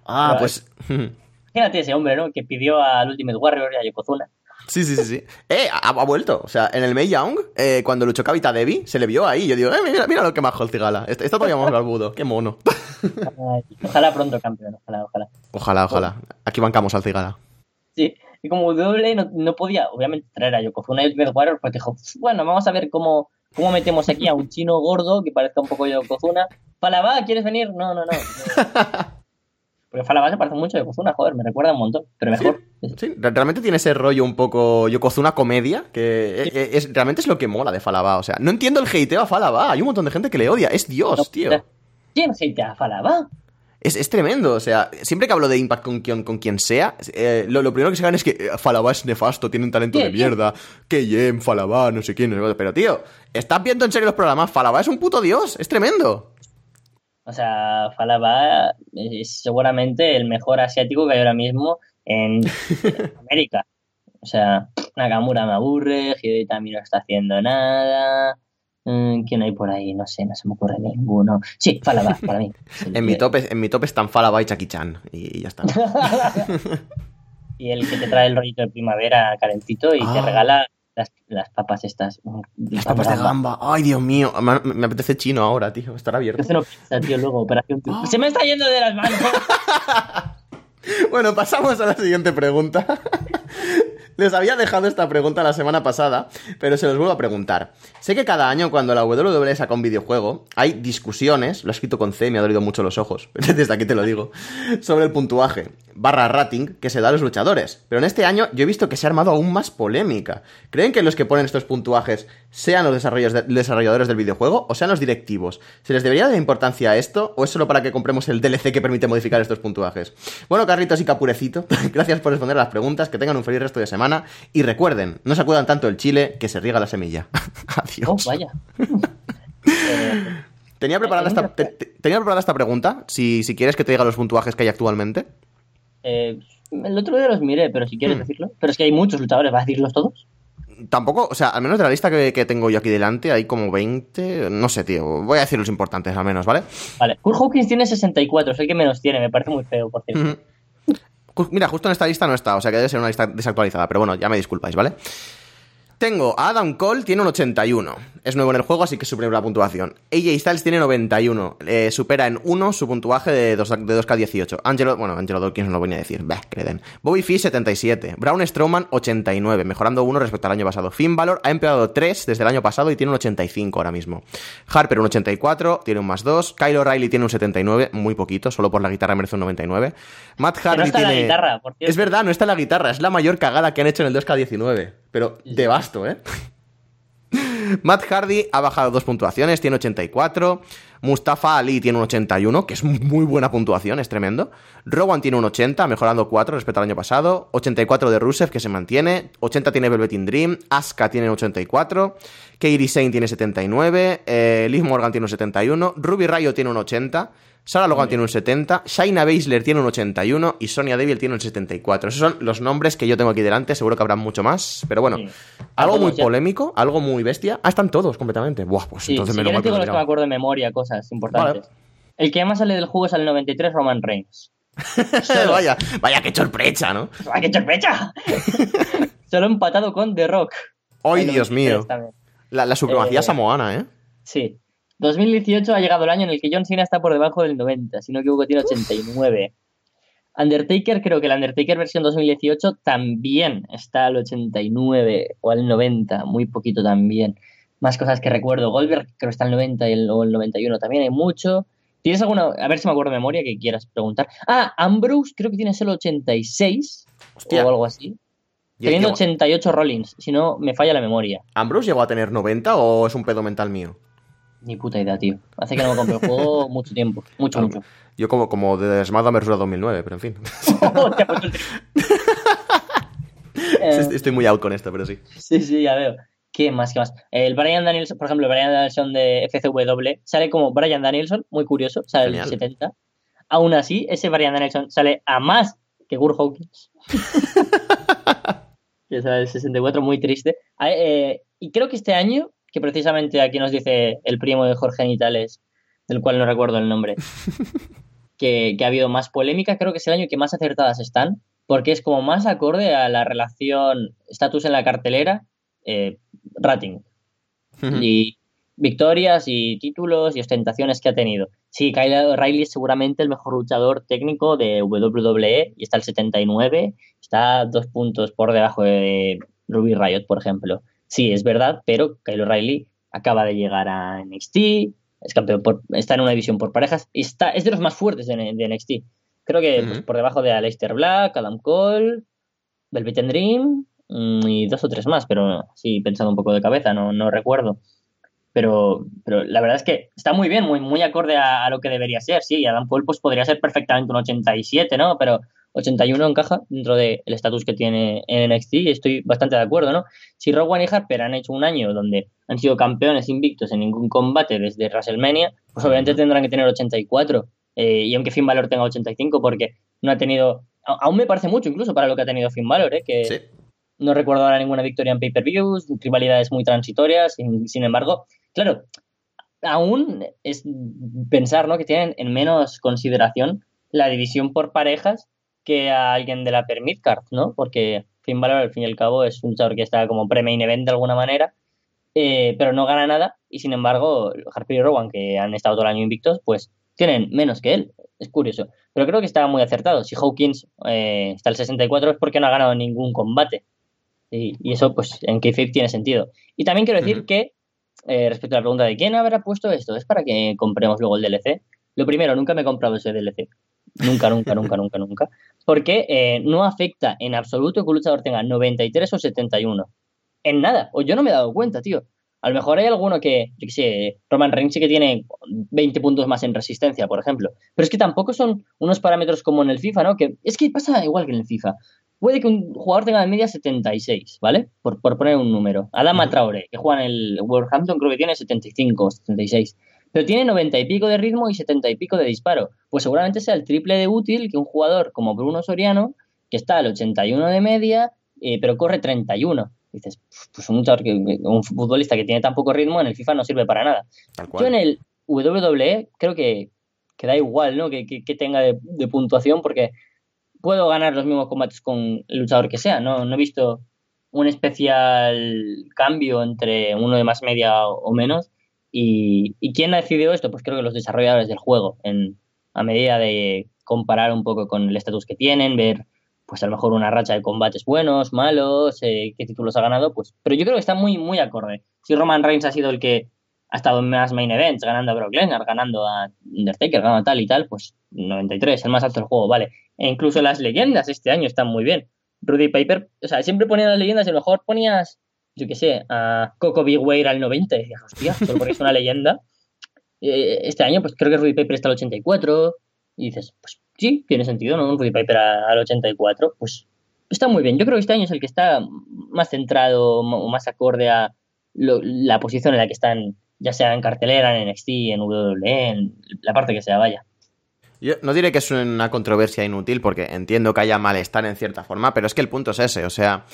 Ah, Claro. pues... Imagínate ese hombre, ¿no? Que pidió al Ultimate Warrior y a Yokozuna. Sí, sí, sí, sí. Eh, ha, ha vuelto. O sea, en el May Young, eh, cuando luchó Kavita Devi, se le vio ahí. Yo digo, eh, mira, mira lo que majo el Cigala. Está, está todavía más barbudo. Qué mono. Ojalá pronto campeón, ojalá, ojalá. Ojalá, ojalá. Aquí bancamos al Cigala. Sí, y como WWE no, no podía, obviamente, traer a Yokozuna y Ultimate Warrior, pues dijo, bueno, vamos a ver cómo, cómo metemos aquí a un chino gordo que parezca un poco Yokozuna. Falaba, ¿quieres venir? No, no, no. Porque Falaba se parece mucho a Yokozuna, joder, me recuerda un montón, pero mejor. Sí, re- realmente tiene ese rollo un poco Yokozuna comedia, que e- e- es, realmente es lo que mola de Falaba. O sea, no entiendo el hateo a Falaba. Hay un montón de gente que le odia. Es Dios, No, tío. ¿Quién hatea a Falaba? Es, es tremendo. O sea, siempre que hablo de Impact con quien, con quien sea, eh, lo, lo primero que se gana es que eh, Falaba es nefasto, tiene un talento de mierda. Que Jem, Falaba, no sé quién. no sé cuánto. Pero, tío, ¿estás viendo en serio los programas? Falaba es un puto dios. Es tremendo. O sea, Falaba es seguramente el mejor asiático que hay ahora mismo en, en América. O sea, Nakamura me aburre, Hideo también no está haciendo nada. Mm, ¿Quién hay por ahí? No sé, no se me ocurre ninguno. Sí, Falaba, para mí. En mi top, es- en mi top están Falaba y Chucky Chan. Y, ya está. Y el que te trae el rollito de primavera calentito y te Ah. regala las, las papas estas. mm, Las papas de gamba. Ay, Dios mío. Me, me apetece chino ahora, tío. Estar abierto. Entonces no piensa, tío, luego, operación. Se me está yendo de las manos. Bueno, pasamos a la siguiente pregunta. Les había dejado esta pregunta la semana pasada, pero se los vuelvo a preguntar. Sé que cada año cuando la WWE saca un videojuego, hay discusiones, lo he escrito con C, me ha dolido mucho los ojos, desde aquí te lo digo, sobre el puntuaje. Barra rating que se da a los luchadores. Pero en este año yo he visto que se ha armado aún más polémica. ¿Creen que los que ponen estos puntuajes sean los desarrolladores del videojuego o sean los directivos? ¿Se les debería dar importancia a esto o es solo para que compremos el DLC que permite modificar estos puntuajes? Bueno, Carritos y Capurecito, gracias por responder a las preguntas, que tengan un feliz resto de semana y recuerden, no se acudan tanto el chile que se riega la semilla. Adiós. Oh, vaya. Eh, Tenía preparada, esta, te- te- tenía preparada esta pregunta, si, si quieres que te diga los puntuajes que hay actualmente. Eh, el otro día los miré, pero si Hmm. quieres decirlo. Pero es que hay muchos luchadores, ¿vas a decirlos todos? Tampoco, o sea, al menos de la lista que, que tengo yo aquí delante, hay como 20, no sé, tío. Voy a decir los importantes al menos, ¿vale? Vale. Kurt Hawkins tiene 64, es el que menos tiene, me parece muy feo, por cierto. Mira, justo en esta lista no está, o sea que debe ser una lista desactualizada, pero bueno, ya me disculpáis, ¿vale? Tengo a Adam Cole, tiene un 81. Es nuevo en el juego, así que su primera puntuación. AJ Styles tiene 91. eh, supera en 1 su puntuaje de, 2, de 2K18. Angelo, bueno, Angelo Dawkins no lo voy a decir. Bah, creden. Bobby Fish, 77. Braun Strowman, 89. Mejorando 1 respecto al año pasado. Finn Balor ha empeorado 3 desde el año pasado y tiene un 85 ahora mismo. Harper, un 84. Tiene un más 2. Kyle O'Reilly tiene un 79. Muy poquito, solo por la guitarra merece un 99. Matt Hardy no está tiene... la guitarra, por. Es verdad, no está la guitarra, es la mayor cagada que han hecho en el 2K19. Pero de basto, ¿eh? Matt Hardy ha bajado dos puntuaciones, tiene 84. Mustafa Ali tiene un 81, que es muy buena puntuación, es tremendo. Rowan tiene un 80, mejorando 4 respecto al año pasado. 84 de Rusev, que se mantiene. 80 tiene Velveteen Dream. Asuka tiene 84. Kairi Sane tiene 79. Eh, Liv Morgan tiene un 71. Ruby Rayo tiene un 80. Sarah Logan tiene un 70, Shaina Baszler tiene un 81 y Sonia Deville tiene un 74. Esos son los nombres que yo tengo aquí delante, seguro que habrá mucho más, pero bueno, Sí. algo muy ya. polémico, algo muy bestia. Ah, están todos completamente. Buah, pues Sí, entonces si me lo que digo los que me acuerdo de memoria, cosas importantes. El que más sale del juego es al 93, Roman Reigns. Vaya, vaya que sorpresa, ¿no? ¡Ay, qué sorpresa! Solo empatado con The Rock. ¡Ay, Dios 93 mío! también. La, la supremacía Eh, samoana, ¿eh? Sí. 2018 ha llegado el año en el que John Cena está por debajo del 90, si no equivoco tiene 89. Undertaker, creo que la Undertaker versión 2018 también está al 89 o al 90, muy poquito también. Más cosas que recuerdo. Goldberg creo que está al 90 y el, o el 91 también, hay mucho. ¿Tienes alguna, a ver si me acuerdo de memoria que quieras preguntar? Ah, Ambrose creo que tiene solo 86 Hostia. o algo así. ¿Y- Teniendo y- 88 Rollins, si no me falla la memoria. ¿Ambrose llegó a tener 90 o es un pedo mental mío? Ni puta idea, tío. Hace que no me compro el juego mucho tiempo. Mucho, mucho. Yo como, como de SmackDown vs. 2009, pero en fin. Estoy muy out con esto, pero sí. sí, sí, ya veo. ¿Qué más? ¿Qué más? El Brian Danielson, por ejemplo, el Brian Danielson de FCW sale como Brian Danielson, muy curioso, sale Genial. el 70. Aún así, ese Brian Danielson sale a más que Kurt Hawkins. que sale el 64, muy triste. Ah, eh, y creo que este año, que precisamente aquí nos dice el primo de Jorge Nitales, del cual no recuerdo el nombre, que, que ha habido más polémica, creo que es el año que más acertadas están, porque es como más acorde a la relación estatus en la cartelera, eh, rating y victorias y títulos y ostentaciones que ha tenido. Sí, Kyle O'Reilly es seguramente el mejor luchador técnico de WWE y está al 79, está dos puntos por debajo de Ruby Riot, por ejemplo. Sí, es verdad, pero Kyle O'Reilly acaba de llegar a NXT, es campeón por, está en una división por parejas y está, es de los más fuertes de, de NXT. Creo que pues, por debajo de Aleister Black, Adam Cole, Velvet and Dream mm, y dos o tres más, pero sí, pensando un poco de cabeza, no, no recuerdo. Pero, pero la verdad es que está muy bien, muy, muy acorde a, a lo que debería ser. Sí, Adam Cole pues, podría ser perfectamente un 87, ¿no? Pero 81 encaja dentro del estatus que tiene en NXT y estoy bastante de acuerdo, ¿no? Si Rowan y Harper han hecho un año donde han sido campeones invictos en ningún combate desde WrestleMania, pues obviamente tendrán que tener 84. Eh, y aunque Finn Balor tenga 85, porque no ha tenido. Aún me parece mucho incluso para lo que ha tenido Finn Balor, ¿eh? Que, Sí. no recuerdo ahora ninguna victoria en pay-per-views, rivalidades muy transitorias, sin, sin embargo, claro, aún es pensar ¿no? que tienen en menos consideración la división por parejas que a alguien de la per midcard, ¿no? Porque Finn Balor al fin y al cabo es un luchador que está como pre-main event de alguna manera, eh, pero no gana nada y sin embargo Harper y Rowan que han estado todo el año invictos, pues tienen menos que él. Es curioso. Pero creo que está muy acertado. Si Hawkins eh, está al 64 es porque no ha ganado ningún combate. Y, y eso, pues, en Kayfabe tiene sentido. Y también quiero decir que, eh, respecto a la pregunta de quién habrá puesto esto, es para que compremos luego el DLC. Lo primero, nunca me he comprado ese DLC. Nunca, nunca, nunca, nunca, nunca. Porque eh, no afecta en absoluto que un luchador tenga 93 o 71. En nada. O yo no me he dado cuenta, tío. A lo mejor hay alguno que, yo qué sé, Roman Reigns sí que tiene 20 puntos más en resistencia, por ejemplo. Pero es que tampoco son unos parámetros como en el FIFA, ¿no? Que es que pasa igual que en el FIFA. Puede que un jugador tenga de media 76, ¿vale? Por, por poner un número. Adama Traore, que juega en el Wolverhampton, creo que tiene 75 o 76. Pero tiene 90 y pico de ritmo y 70 y pico de disparo. Pues seguramente sea el triple de útil que un jugador como Bruno Soriano, que está al 81 de media, eh, pero corre 31 dices, pues un, un futbolista que tiene tan poco ritmo en el FIFA no sirve para nada. Yo en el WWE creo que, que da igual, ¿no? Que, que, tenga de, puntuación porque puedo ganar los mismos combates con el luchador que sea, ¿no? No he visto un especial cambio entre uno de más media o, menos. Y, quién ha decidido esto? Pues creo que los desarrolladores del juego, en, a medida de comparar un poco con el estatus que tienen, ver pues a lo mejor una racha de combates buenos, malos, eh, qué títulos ha ganado, pues, pero yo creo que está muy, muy acorde. Si Roman Reigns ha sido el que ha estado en más main events, ganando a Brock Lesnar, ganando a Undertaker, ganando a tal y tal, pues 93, el más alto del juego, vale. E incluso las leyendas este año están muy bien. Rudy Piper, o sea, siempre ponían las leyendas y a lo mejor ponías, yo qué sé, a Coco Big Wade al 90 y decías, hostia, solo porque es una leyenda. Eh, este año, pues creo que Rudy Piper está al 84 y dices, pues sí, tiene sentido, ¿no? Un Rudy Piper al 84, pues está muy bien. Yo creo que este año es el que está más centrado o más acorde a la posición en la que están, ya sea en cartelera, en NXT, en WWE, en la parte que sea, vaya. Yo no diré que es una controversia inútil porque entiendo que haya malestar en cierta forma, pero es que el punto es ese, o sea,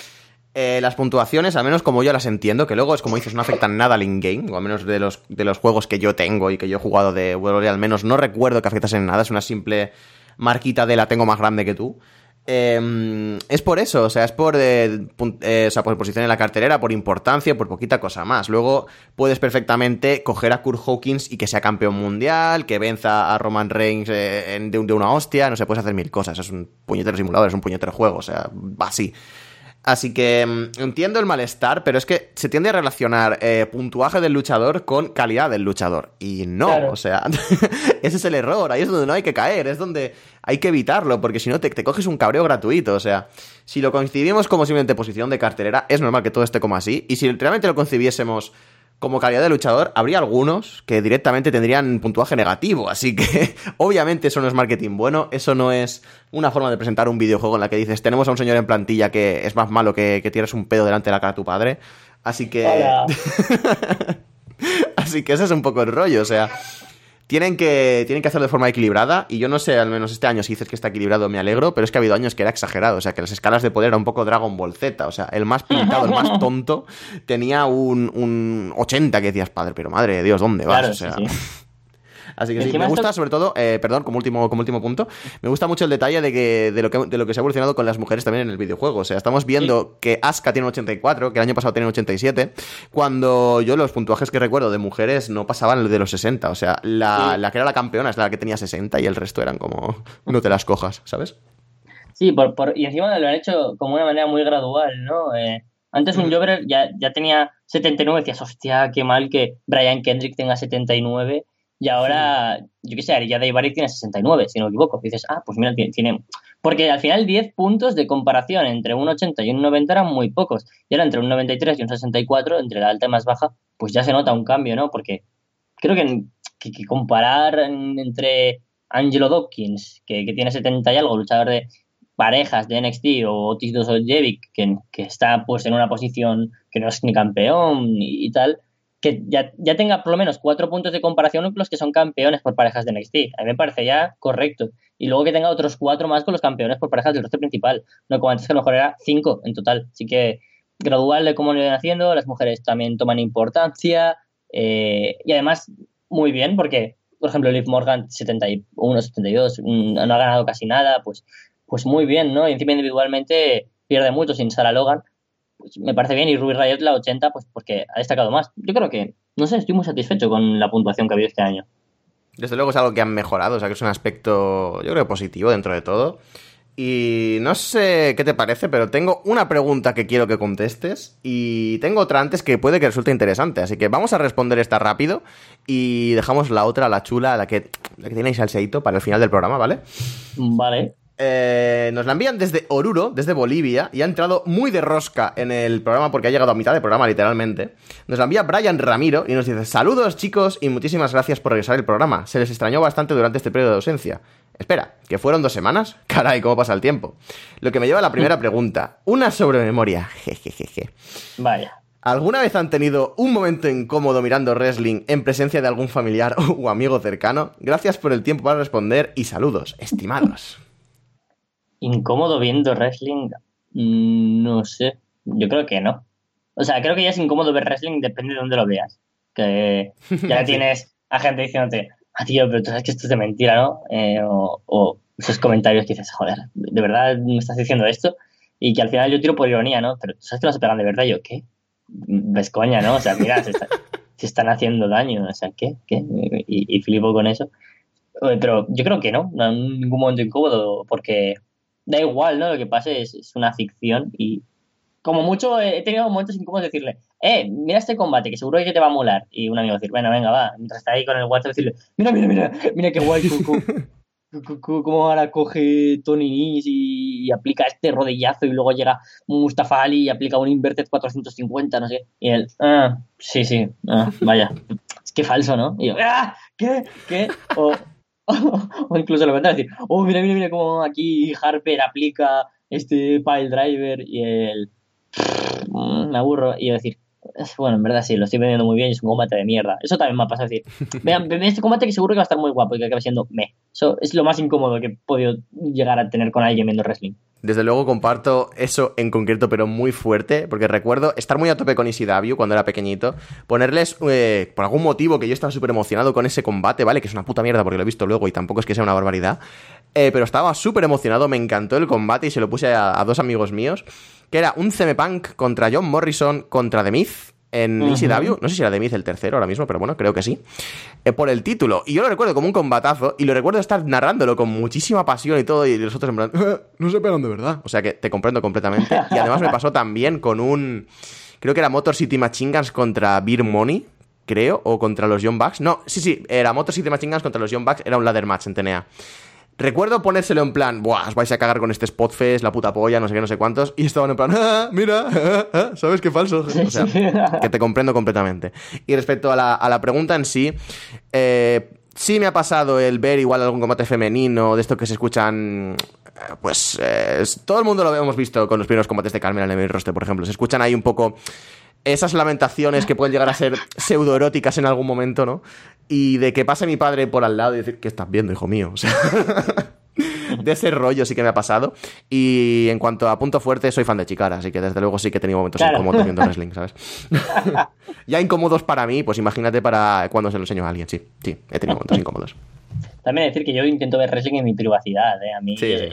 eh, las puntuaciones, al menos como yo las entiendo, que luego es como dices, no afectan nada al in-game, o al menos de los, de los juegos que yo tengo y que yo he jugado de WWE, al menos no recuerdo que afectasen en nada, es una simple marquita de la tengo más grande que tú. Em, es por eso, o sea, es por, eh, eh, o sea, por posición en la cartelera, por importancia, por poquita cosa más. Luego puedes perfectamente coger a Kurt Hawkins y que sea campeón mundial, que venza a Roman Reigns eh, de, de, una hostia, no se puede hacer mil cosas. Es un puñetero simulador, es un puñetero juego, o sea, así. Así que mm, entiendo el malestar, pero es que se tiende a relacionar eh, puntuaje del luchador con calidad del luchador. Y no, o sea, ese es el error, ahí es donde no hay que caer, es donde hay que evitarlo, porque si no te, te, coges un cabreo gratuito. O sea, si lo concibimos como simplemente posición de cartelera, es normal que todo esté como así. Y si realmente lo concibiésemos como calidad de luchador, habría algunos que directamente tendrían puntuaje negativo. Así que, obviamente, eso no es marketing bueno. Eso no es una forma de presentar un videojuego en la que dices, tenemos a un señor en plantilla que es más malo que, que tienes un pedo delante de la cara de tu padre. Así que. Así que ese es un poco el rollo. O sea, tienen que, tienen que hacerlo de forma equilibrada. Y yo no sé, al menos este año, si dices que está equilibrado, me alegro. Pero es que ha habido años que era exagerado. O sea, que las escalas de poder eran un poco Dragon Ball Z. O sea, el más pintado, el más tonto, tenía un, un 80 que decías, padre, pero madre de Dios, ¿dónde vas? o sea. Así que sí, me gusta sobre todo, eh, perdón, como último, como último punto, me gusta mucho el detalle de, que, de, lo que, de lo que se ha evolucionado con las mujeres también en el videojuego. O sea, estamos viendo que Asuka tiene un 84, que el año pasado tiene un 87, cuando yo los puntuajes que recuerdo de mujeres no pasaban de los 60. O sea, la, la que era la campeona es la que tenía 60 y el resto eran como, no te las cojas, ¿sabes? Sí, por, por, y encima lo han hecho como una manera muy gradual, ¿no? Eh, antes un mm. Jobber ya, ya tenía 79, decías, hostia, qué mal que Brian Kendrick tenga 79 y ahora, yo qué sé, Arilla Daivari tiene 69, si no me equivoco. dices, ah, pues mira, tiene, Porque al final 10 puntos de comparación entre un 80 y un 90 eran muy pocos. Y ahora entre un 93 y un 64, entre la alta y más baja, pues ya se nota un cambio, ¿no? Porque creo que, que, comparar entre Angelo Dawkins, que, que, tiene 70 y algo, luchador de parejas de NXT, o Otis Dosojevic, que, que está pues en una posición que no es ni campeón y tal, que ya, ya, tenga por lo menos cuatro puntos de comparación con los que son campeones por parejas de NXT. A mí me parece ya correcto. Y luego que tenga otros cuatro más con los campeones por parejas del roster principal. No como antes que a lo mejor era cinco en total. Así que gradual de cómo lo iban haciendo, las mujeres también toman importancia. Eh, y además, muy bien, porque, por ejemplo, Liv Morgan 71, 72, mm, no ha ganado casi nada, pues, pues muy bien, ¿no? Y encima individualmente pierde mucho sin Sarah Logan pues, me parece bien. Y Ruby Riot la 80, pues porque ha destacado más. Yo creo que, no sé, estoy muy satisfecho con la puntuación que ha habido este año. Desde luego es algo que han mejorado, o sea que es un aspecto, yo creo, positivo dentro de todo. Y no sé qué te parece, pero tengo una pregunta que quiero que contestes y tengo otra antes que puede que resulte interesante. Así que vamos a responder esta rápido y dejamos la otra, la chula, la que, la que tiene salseito para el final del programa, ¿vale? Vale. Eh, nos la envían desde Oruro, desde Bolivia, y ha entrado muy de rosca en el programa porque ha llegado a mitad del programa, literalmente. Nos la envía Brian Ramiro y nos dice: Saludos, chicos, y muchísimas gracias por regresar el programa. Se les extrañó bastante durante este periodo de ausencia. Espera, ¿que fueron dos semanas? Caray, ¿cómo pasa el tiempo? Lo que me lleva a la primera pregunta. Una sobre memoria. Jejejeje. Vaya. ¿Alguna vez han tenido un momento incómodo mirando wrestling en presencia de algún familiar o amigo cercano? Gracias por el tiempo para responder y saludos, estimados. ¿Incómodo viendo wrestling? Mm, No sé. Yo creo que no. O sea, creo que ya es incómodo ver wrestling, depende de dónde lo veas. Que ya tienes a gente diciéndote, ah, tío, pero tú sabes que esto es de mentira, ¿no? Eh, o, o esos comentarios que dices, joder, ¿de verdad me estás diciendo esto? Y que al final yo tiro por ironía, ¿no? Pero tú sabes que lo se pegan de verdad. Y yo, ¿qué? Ves coña, ¿no? O sea, mira, se, está- se están haciendo daño. O sea, ¿qué? ¿Qué? Y, y flipo con eso. Pero yo creo que no, no en ningún momento incómodo, porque da igual, ¿no? Lo que pase es, una ficción y como mucho he tenido momentos incómodos de decirle, eh, mira este combate que seguro que te va a molar. Y un amigo decir, bueno, venga, va. Mientras está ahí con el WhatsApp decirle, mira, mira, mira, mira qué guay, cómo ahora coge Tony Nese y, y aplica este rodillazo y luego llega Mustafa Ali y aplica un Inverted 450, no sé. Y él, ah, sí, sí, ah, vaya. Es que falso, ¿no? Y yo, ah, ¿qué? ¿Qué? O, o incluso lo vendrá a decir, oh, mira, mira, mira cómo aquí Harper aplica este pile driver y el "Mm, me aburro y decir, bueno, en verdad sí, lo estoy vendiendo muy bien y es un combate de mierda. Eso también me ha pasado decir, vean, vean este combate que seguro que va a estar muy guapo y que acaba siendo me. Eso es lo más incómodo que he podido llegar a tener con alguien viendo wrestling. Desde luego comparto eso en concreto, pero muy fuerte, porque recuerdo estar muy a tope con ECW cuando era pequeñito, ponerles, eh, por algún motivo que yo estaba súper emocionado con ese combate, ¿vale? Que es una puta mierda porque lo he visto luego y tampoco es que sea una barbaridad, eh, pero estaba súper emocionado, me encantó el combate y se lo puse a, a dos amigos míos, que era un CM Punk contra John Morrison contra The Miz en Ujú. ECW, no sé si era The Miz el tercero ahora mismo, pero bueno, creo que sí, eh, por el título. Y yo lo recuerdo como un combatazo y lo recuerdo estar narrándolo con muchísima pasión y todo y los otros en plan, "Eh, no se pegan de verdad. O sea que te comprendo completamente. Y además me pasó también con un, creo que era Motor City Machine Guns contra Beer Money, creo, o contra los Young Bucks. No, sí, sí, era Motor City Machine Guns contra los Young Bucks, era un ladder match en TNA. Recuerdo ponérselo en plan, buah, os vais a cagar con este Spotfest, la puta polla, no sé qué, no sé cuántos. Y estaban en plan, ah, mira, ah, ah, ¿sabes qué falso? O sea, que te comprendo completamente. Y respecto a la, a la pregunta en sí, eh, sí me ha pasado el ver igual algún combate femenino, de esto que se escuchan. eh, Pues eh, todo el mundo lo hemos visto con los primeros combates de Carmen en el roster, por ejemplo. Se escuchan ahí un poco esas lamentaciones que pueden llegar a ser pseudoeróticas en algún momento, ¿no? Y de que pase mi padre por al lado y decir, ¿qué estás viendo, hijo mío? O sea, de ese rollo sí que me ha pasado. Y en cuanto a punto fuerte, soy fan de Chicara, así que desde luego sí que he tenido momentos Claro. incómodos viendo wrestling, ¿sabes? ya incómodos para mí, pues imagínate para cuando se lo enseño a alguien, sí. Sí, he tenido momentos incómodos. También decir que yo intento ver wrestling en mi privacidad, ¿eh? A mí... Sí, eh,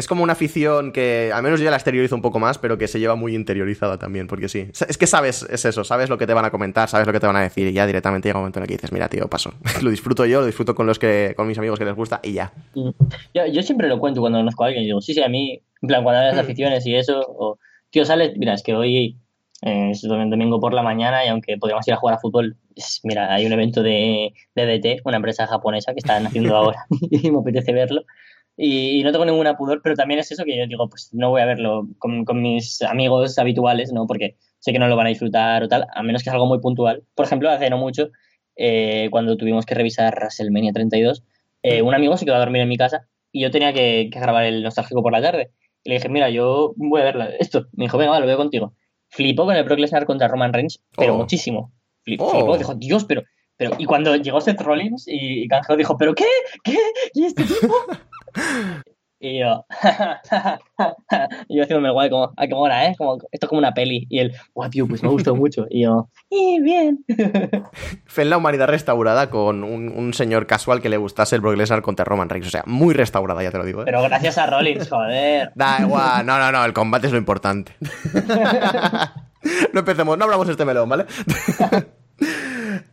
Es como una afición que, al menos yo ya la exteriorizo un poco más, pero que se lleva muy interiorizada también, porque sí. Es que sabes, es eso, sabes lo que te van a comentar, sabes lo que te van a decir, y ya directamente llega un momento en el que dices, mira, tío, paso. lo disfruto yo, lo disfruto con los que, con mis amigos que les gusta, y ya. Yo, siempre lo cuento cuando conozco a alguien. Digo, sí, sí, a mí, en plan, cuando hay las aficiones y eso, o, tío, sales, mira, es que hoy eh, es domingo por la mañana y aunque podríamos ir a jugar a fútbol, mira, hay un evento de, de DT, una empresa japonesa que están haciendo ahora y me apetece verlo. Y, y no tengo ninguna pudor, pero también es eso que yo digo, pues no voy a verlo con, con mis amigos habituales, ¿no? Porque sé que no lo van a disfrutar o tal, a menos que es algo muy puntual. Por ejemplo, hace no mucho, eh, cuando tuvimos que revisar WrestleMania 32, eh, un amigo se quedó a dormir en mi casa y yo tenía que, que grabar el nostálgico por la tarde. Y le dije, mira, yo voy a ver esto. Me dijo, venga, va, lo veo contigo. Flipó con el Brock Lesnar contra Roman Reigns, pero Oh. muchísimo. Fli- Oh. Flipó, dijo, Dios, pero, pero. Y cuando llegó Seth Rollins y, y Canjeo dijo, ¿pero qué? ¿Qué? ¿Y este tipo? Y yo, y yo haciéndome el guay, como, ah, qué mola, ¿eh? Como, esto es como una peli. Y él, guau, tío, pues me gustado mucho. Y yo, y bien. Fue en la humanidad restaurada con un, un señor casual que le gustase el Brock Lesnar contra Roman Reigns. O sea, muy restaurada, ya te lo digo. ¿eh? Pero gracias a Rollins, joder. Da igual, no, no, no, el combate es lo importante. no empecemos, no hablamos este melón, ¿vale?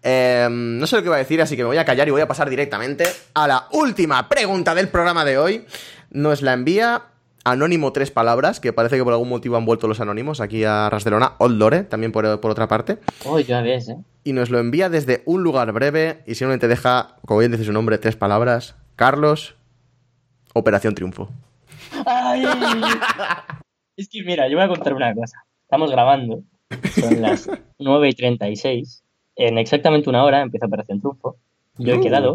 Eh, no sé lo que iba a decir, así que me voy a callar y voy a pasar directamente a la última pregunta del programa de hoy. Nos la envía Anónimo tres palabras, que parece que por algún motivo han vuelto los anónimos aquí a Rasdelona. Old Lore, también por, por otra parte. Uy, ya ves, ¿eh? Y nos lo envía desde un lugar breve y simplemente deja, como bien dice su nombre, tres palabras. Carlos Operación Triunfo. Ay. Es que mira, yo voy a contar una cosa. Estamos grabando, son las 9 y 36. En exactamente una hora empieza Operación Triunfo. Yo he quedado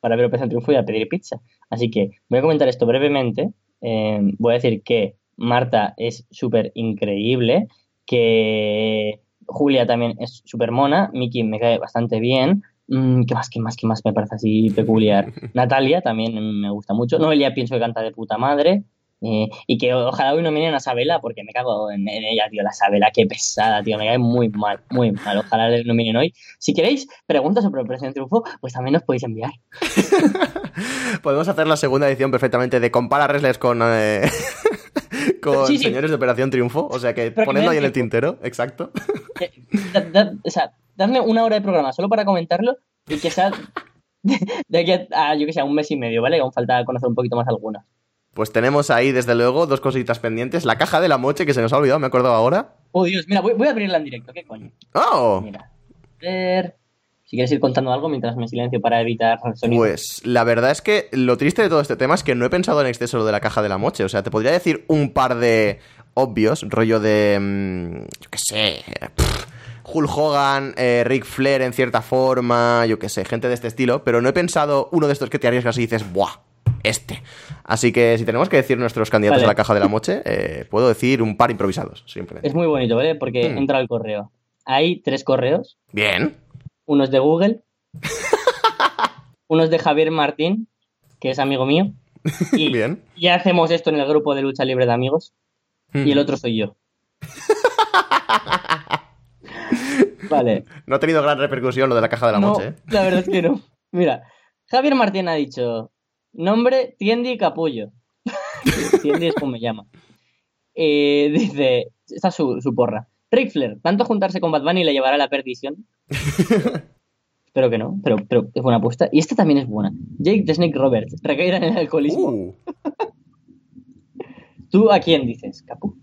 para ver Operación Triunfo y a pedir pizza. Así que voy a comentar esto brevemente. Eh, voy a decir que Marta es súper increíble, que Julia también es súper mona, Miki me cae bastante bien. Mm, ¿Qué más, qué más, qué más me parece así peculiar? Natalia también me gusta mucho. Noelia pienso que canta de puta madre. Eh, y que ojalá hoy nominen a Sabela, porque me cago en, en ella, tío. La Sabela, qué pesada, tío. Me cae muy mal, muy mal. Ojalá le nominen hoy. Si queréis preguntas sobre Operación Triunfo, pues también nos podéis enviar. Podemos hacer la segunda edición perfectamente de Compara Wrestlers con, eh, con Sí, sí. señores de Operación Triunfo. O sea que Pero ponedlo ahí en el tintero, exacto. Eh, da- da- o sea, dadme una hora de programa solo para comentarlo y que sea de, de aquí a, a, yo que sé, a un mes y medio, ¿vale? Aún falta conocer un poquito más algunas. Pues tenemos ahí, desde luego, dos cositas pendientes. La caja de la moche, que se nos ha olvidado, me acuerdo ahora. Oh, Dios, mira, voy, voy a abrirla en directo, ¿qué coño? ¡Oh! Mira, a ver. Si quieres ir contando algo mientras me silencio para evitar sonido. Pues la verdad es que lo triste de todo este tema es que no he pensado en exceso lo de la caja de la moche. O sea, te podría decir un par de obvios, rollo de. mm, yo qué sé. pff, Hulk Hogan, eh, Ric Flair en cierta forma, yo qué sé, gente de este estilo, pero no he pensado uno de estos que te arriesgas y dices, ¡buah! Este. Así que si tenemos que decir nuestros candidatos Vale. a la caja de la moche, eh, puedo decir un par improvisados, simplemente. Es muy bonito, ¿vale? Porque Hmm. entra al correo. Hay tres correos. Bien. Unos de Google. unos de Javier Martín, que es amigo mío. Y Bien. ya hacemos esto en el grupo de lucha libre de amigos. Y el otro soy yo. vale. No ha tenido gran repercusión lo de la caja de la no, moche, ¿eh? la verdad es que no. Mira, Javier Martín ha dicho, nombre Tiendi Capullo. Tiendi es como me llama. Eh, dice, esta es su, su porra. Ric Flair, tanto juntarse con Bad Bunny le llevará a la perdición. Espero que no, pero, pero es buena apuesta. Y esta también es buena. Jake the Snake Roberts, recaerá en el alcoholismo. Uh. ¿Tú a quién dices, Capu?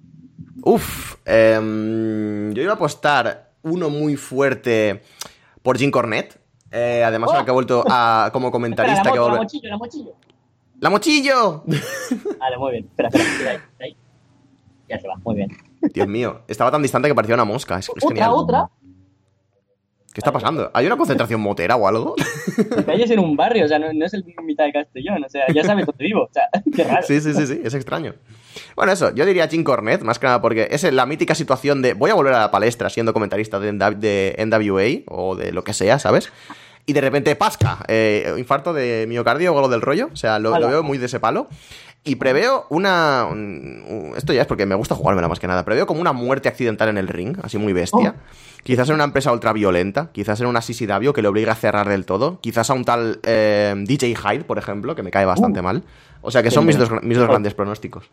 Uf, em, yo iba a apostar uno muy fuerte por Jim Cornette. Eh, además, ahora que ha vuelto a, como comentarista. Espera, que la, va a la mochillo, la mochillo. ¡La mochillo! Vale, muy bien. Espera, espera, espera ahí, ahí. Ya se va, muy bien. Dios mío, estaba tan distante que parecía una mosca. Es, es otra, genial. otra. ¿Qué está pasando? ¿Hay una concentración motera o algo? Hayas en un barrio, o sea, no, no es el mitad de Castellón, o sea, ya sabes dónde vivo, o sea, qué raro. Sí, sí, sí, sí, es extraño. Bueno, eso, yo diría Jim Cornette, más que nada porque es la mítica situación de voy a volver a la palestra siendo comentarista de, de NWA o de lo que sea, ¿sabes? Y de repente, pasca, eh, infarto de miocardio o algo del rollo, o sea, lo, lo veo muy de ese palo. Y preveo una... un- un- esto ya es porque me gusta jugármela más que nada. Preveo como una muerte accidental en el ring, así muy bestia. Quizás en una empresa ultra violenta. Quizás en una CCW que le obliga a cerrar del todo. Quizás a un tal eh, DJ Hyde, por ejemplo, que me cae bastante mal. O sea que son mis dos, mis dos grandes pronósticos.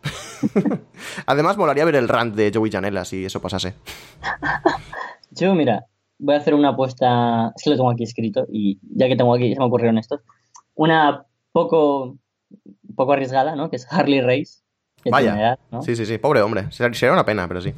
Además, molaría ver el rant de Joey Janela si eso pasase. Yo, mira, voy a hacer una apuesta, es que lo tengo aquí escrito y ya que tengo aquí, se me ocurrieron estos. Una poco, poco arriesgada, ¿no? Que es Harley Race. Vaya. tiene edad, ¿no? Sí, sí, sí. Pobre hombre. Ser- Sería una pena, pero sí.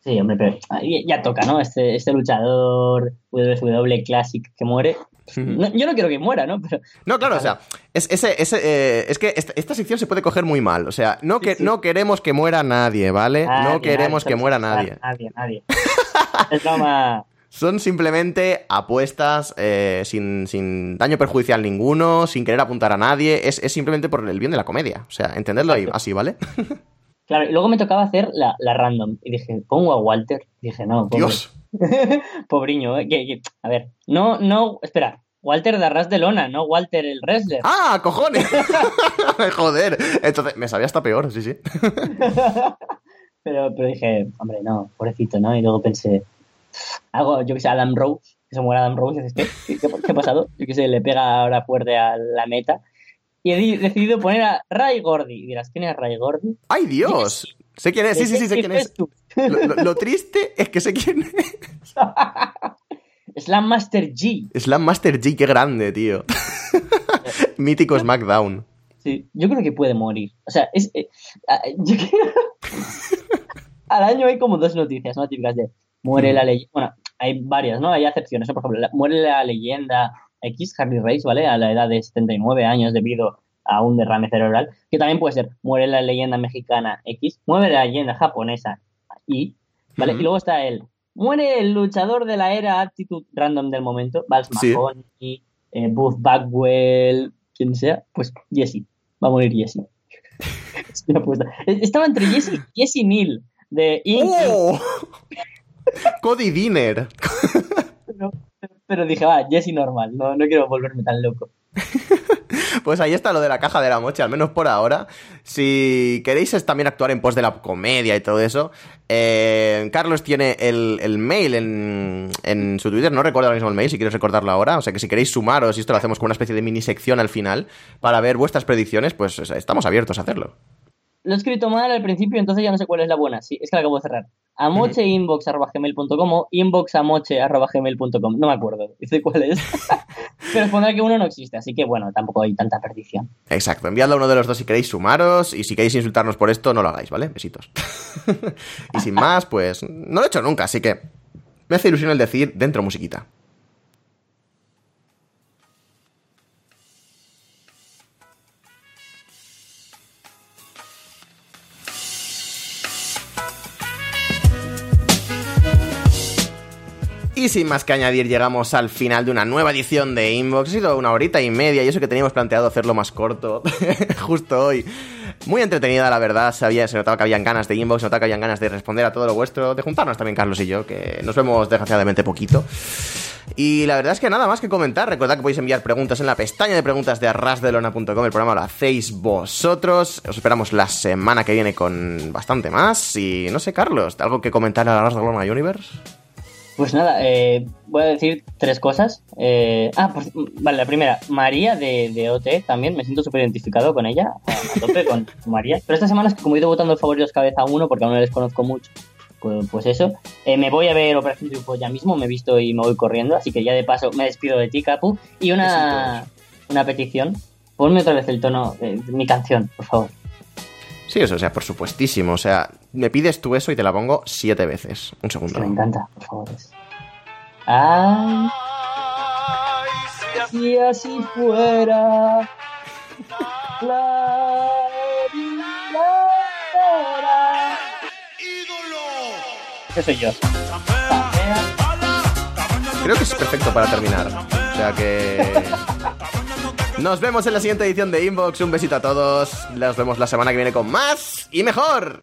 Sí, hombre, pero ah, ya, toca, ¿no? Este, este luchador WW Classic que muere. No, yo no quiero que muera, ¿no? Pero No, claro, o sea, es, ese, ese, eh, es que esta, esta sección se puede coger muy mal. O sea, no, que, sí. no queremos que muera nadie, ¿vale? no Nadie, queremos nadie, que muera nadie. Nadie, nadie. es broma. Son simplemente apuestas eh, sin, sin daño perjudicial ninguno, sin querer apuntar a nadie. Es, es simplemente por el bien de la comedia. O sea, entendedlo ahí, así, ¿vale? Claro, y luego me tocaba hacer la, la random. Y dije, pongo a Walter. Dije, no, pobre. Dios. Pobriño, ¿eh? Que- que- a ver, no, no, espera. Walter de Arras de Lona, no Walter el wrestler. ¡Ah, cojones! Joder. Entonces, me sabía hasta peor, sí, sí. Pero, pero dije, hombre, no, pobrecito, ¿no? Y luego pensé, algo, yo que sé, Adam Rose, que se muere Adam Rose, y dices, ¿qué, ¿Qué, qué ha pasado? Yo que sé, le pega ahora fuerte a la meta. Y he di- decidido poner a Ray Gordy. Dirás, ¿quién es Ray Gordy? ¡Ay, Dios! Sé quién es, sí, sí, sí, sé quién es. Lo, lo- lo triste es que sé quién es. Slam Master G. Slam Master G, qué grande, tío. Mítico SmackDown. Sí, yo creo que puede morir. O sea, es. eh, yo creo- Al año hay como dos noticias, ¿no? Típicas de muere la leyenda. Bueno, hay varias, ¿no? Hay acepciones, ¿no? Por ejemplo, la- muere la leyenda X, Harley Race, ¿vale? A la edad de 79 años debido a un derrame cerebral, que también puede ser muere la leyenda mexicana X, muere la leyenda japonesa Y, ¿vale? Y luego está el muere el luchador de la era Attitude Random del momento, Vals Sí. Mahoney, eh, Booth Bagwell, quien sea, pues Jesse, va a morir Jesse. Es apuesta. Estaba entre Jesse y Jesse Neal de Inc. ¡Oh! Cody Dinner. pero, pero dije, va, Jesse normal, no, no quiero volverme tan loco. Pues ahí está lo de la caja de la mocha, al menos por ahora. Si queréis también actuar en pos de la comedia y todo eso, eh, Carlos tiene el, el mail en, en su Twitter, no recuerdo ahora mismo el mail, si quieres recordarlo ahora, o sea que si queréis sumaros, y esto lo hacemos como una especie de mini sección al final, para ver vuestras predicciones, pues estamos abiertos a hacerlo. Lo he escrito mal al principio, entonces ya no sé cuál es la buena. Sí, es que la acabo de cerrar. amocheinbox.gmail.com o inboxamoche.gmail.com. No me acuerdo. Dice cuál es. Pero pondrá que uno no existe, así que bueno, tampoco hay tanta perdición. Exacto, enviadlo a uno de los dos si queréis sumaros, y si queréis insultarnos por esto, no lo hagáis, ¿vale? Besitos. y sin más, pues no lo he hecho nunca, así que me hace ilusión el decir dentro musiquita. Y sin más que añadir, llegamos al final de una nueva edición de Inbox. Ha sido una horita y media y eso que teníamos planteado hacerlo más corto, justo hoy. Muy entretenida, la verdad. Se, había- se notaba que habían ganas de Inbox, se notaba que habían ganas de responder a todo lo vuestro, de juntarnos también Carlos y yo, que nos vemos desgraciadamente poquito. Y la verdad es que nada más que comentar. Recordad que podéis enviar preguntas en la pestaña de preguntas de arrasdelona.com. El programa lo hacéis vosotros. Os esperamos la semana que viene con bastante más. Y no sé, Carlos, ¿algo que comentar a Arras de Lona Universe? Pues nada, eh, voy a decir tres cosas. Eh, ah, pues, vale, la primera, María de, de OT también, me siento súper identificado con ella, a, tope con María. Pero esta semana es que como he ido votando favoritos cabeza a uno, porque aún no les conozco mucho, pues, pues eso. Eh, me voy a ver Operación Triunfo ya mismo, me he visto y me voy corriendo, así que ya de paso me despido de ti, Capu. Y una, una petición, ponme otra vez el tono de mi canción, por favor. Sí, eso, o sea, por supuestísimo. O sea, me pides tú eso y te la pongo siete veces. Un que segundo. me encanta, por favor. Ay, Ay, si así fuera. La vida ídolo. ¿Qué soy yo? Creo que es perfecto para terminar. O sea que. Nos vemos en la siguiente edición de Inbox. Un besito a todos. Nos vemos la semana que viene con más y mejor.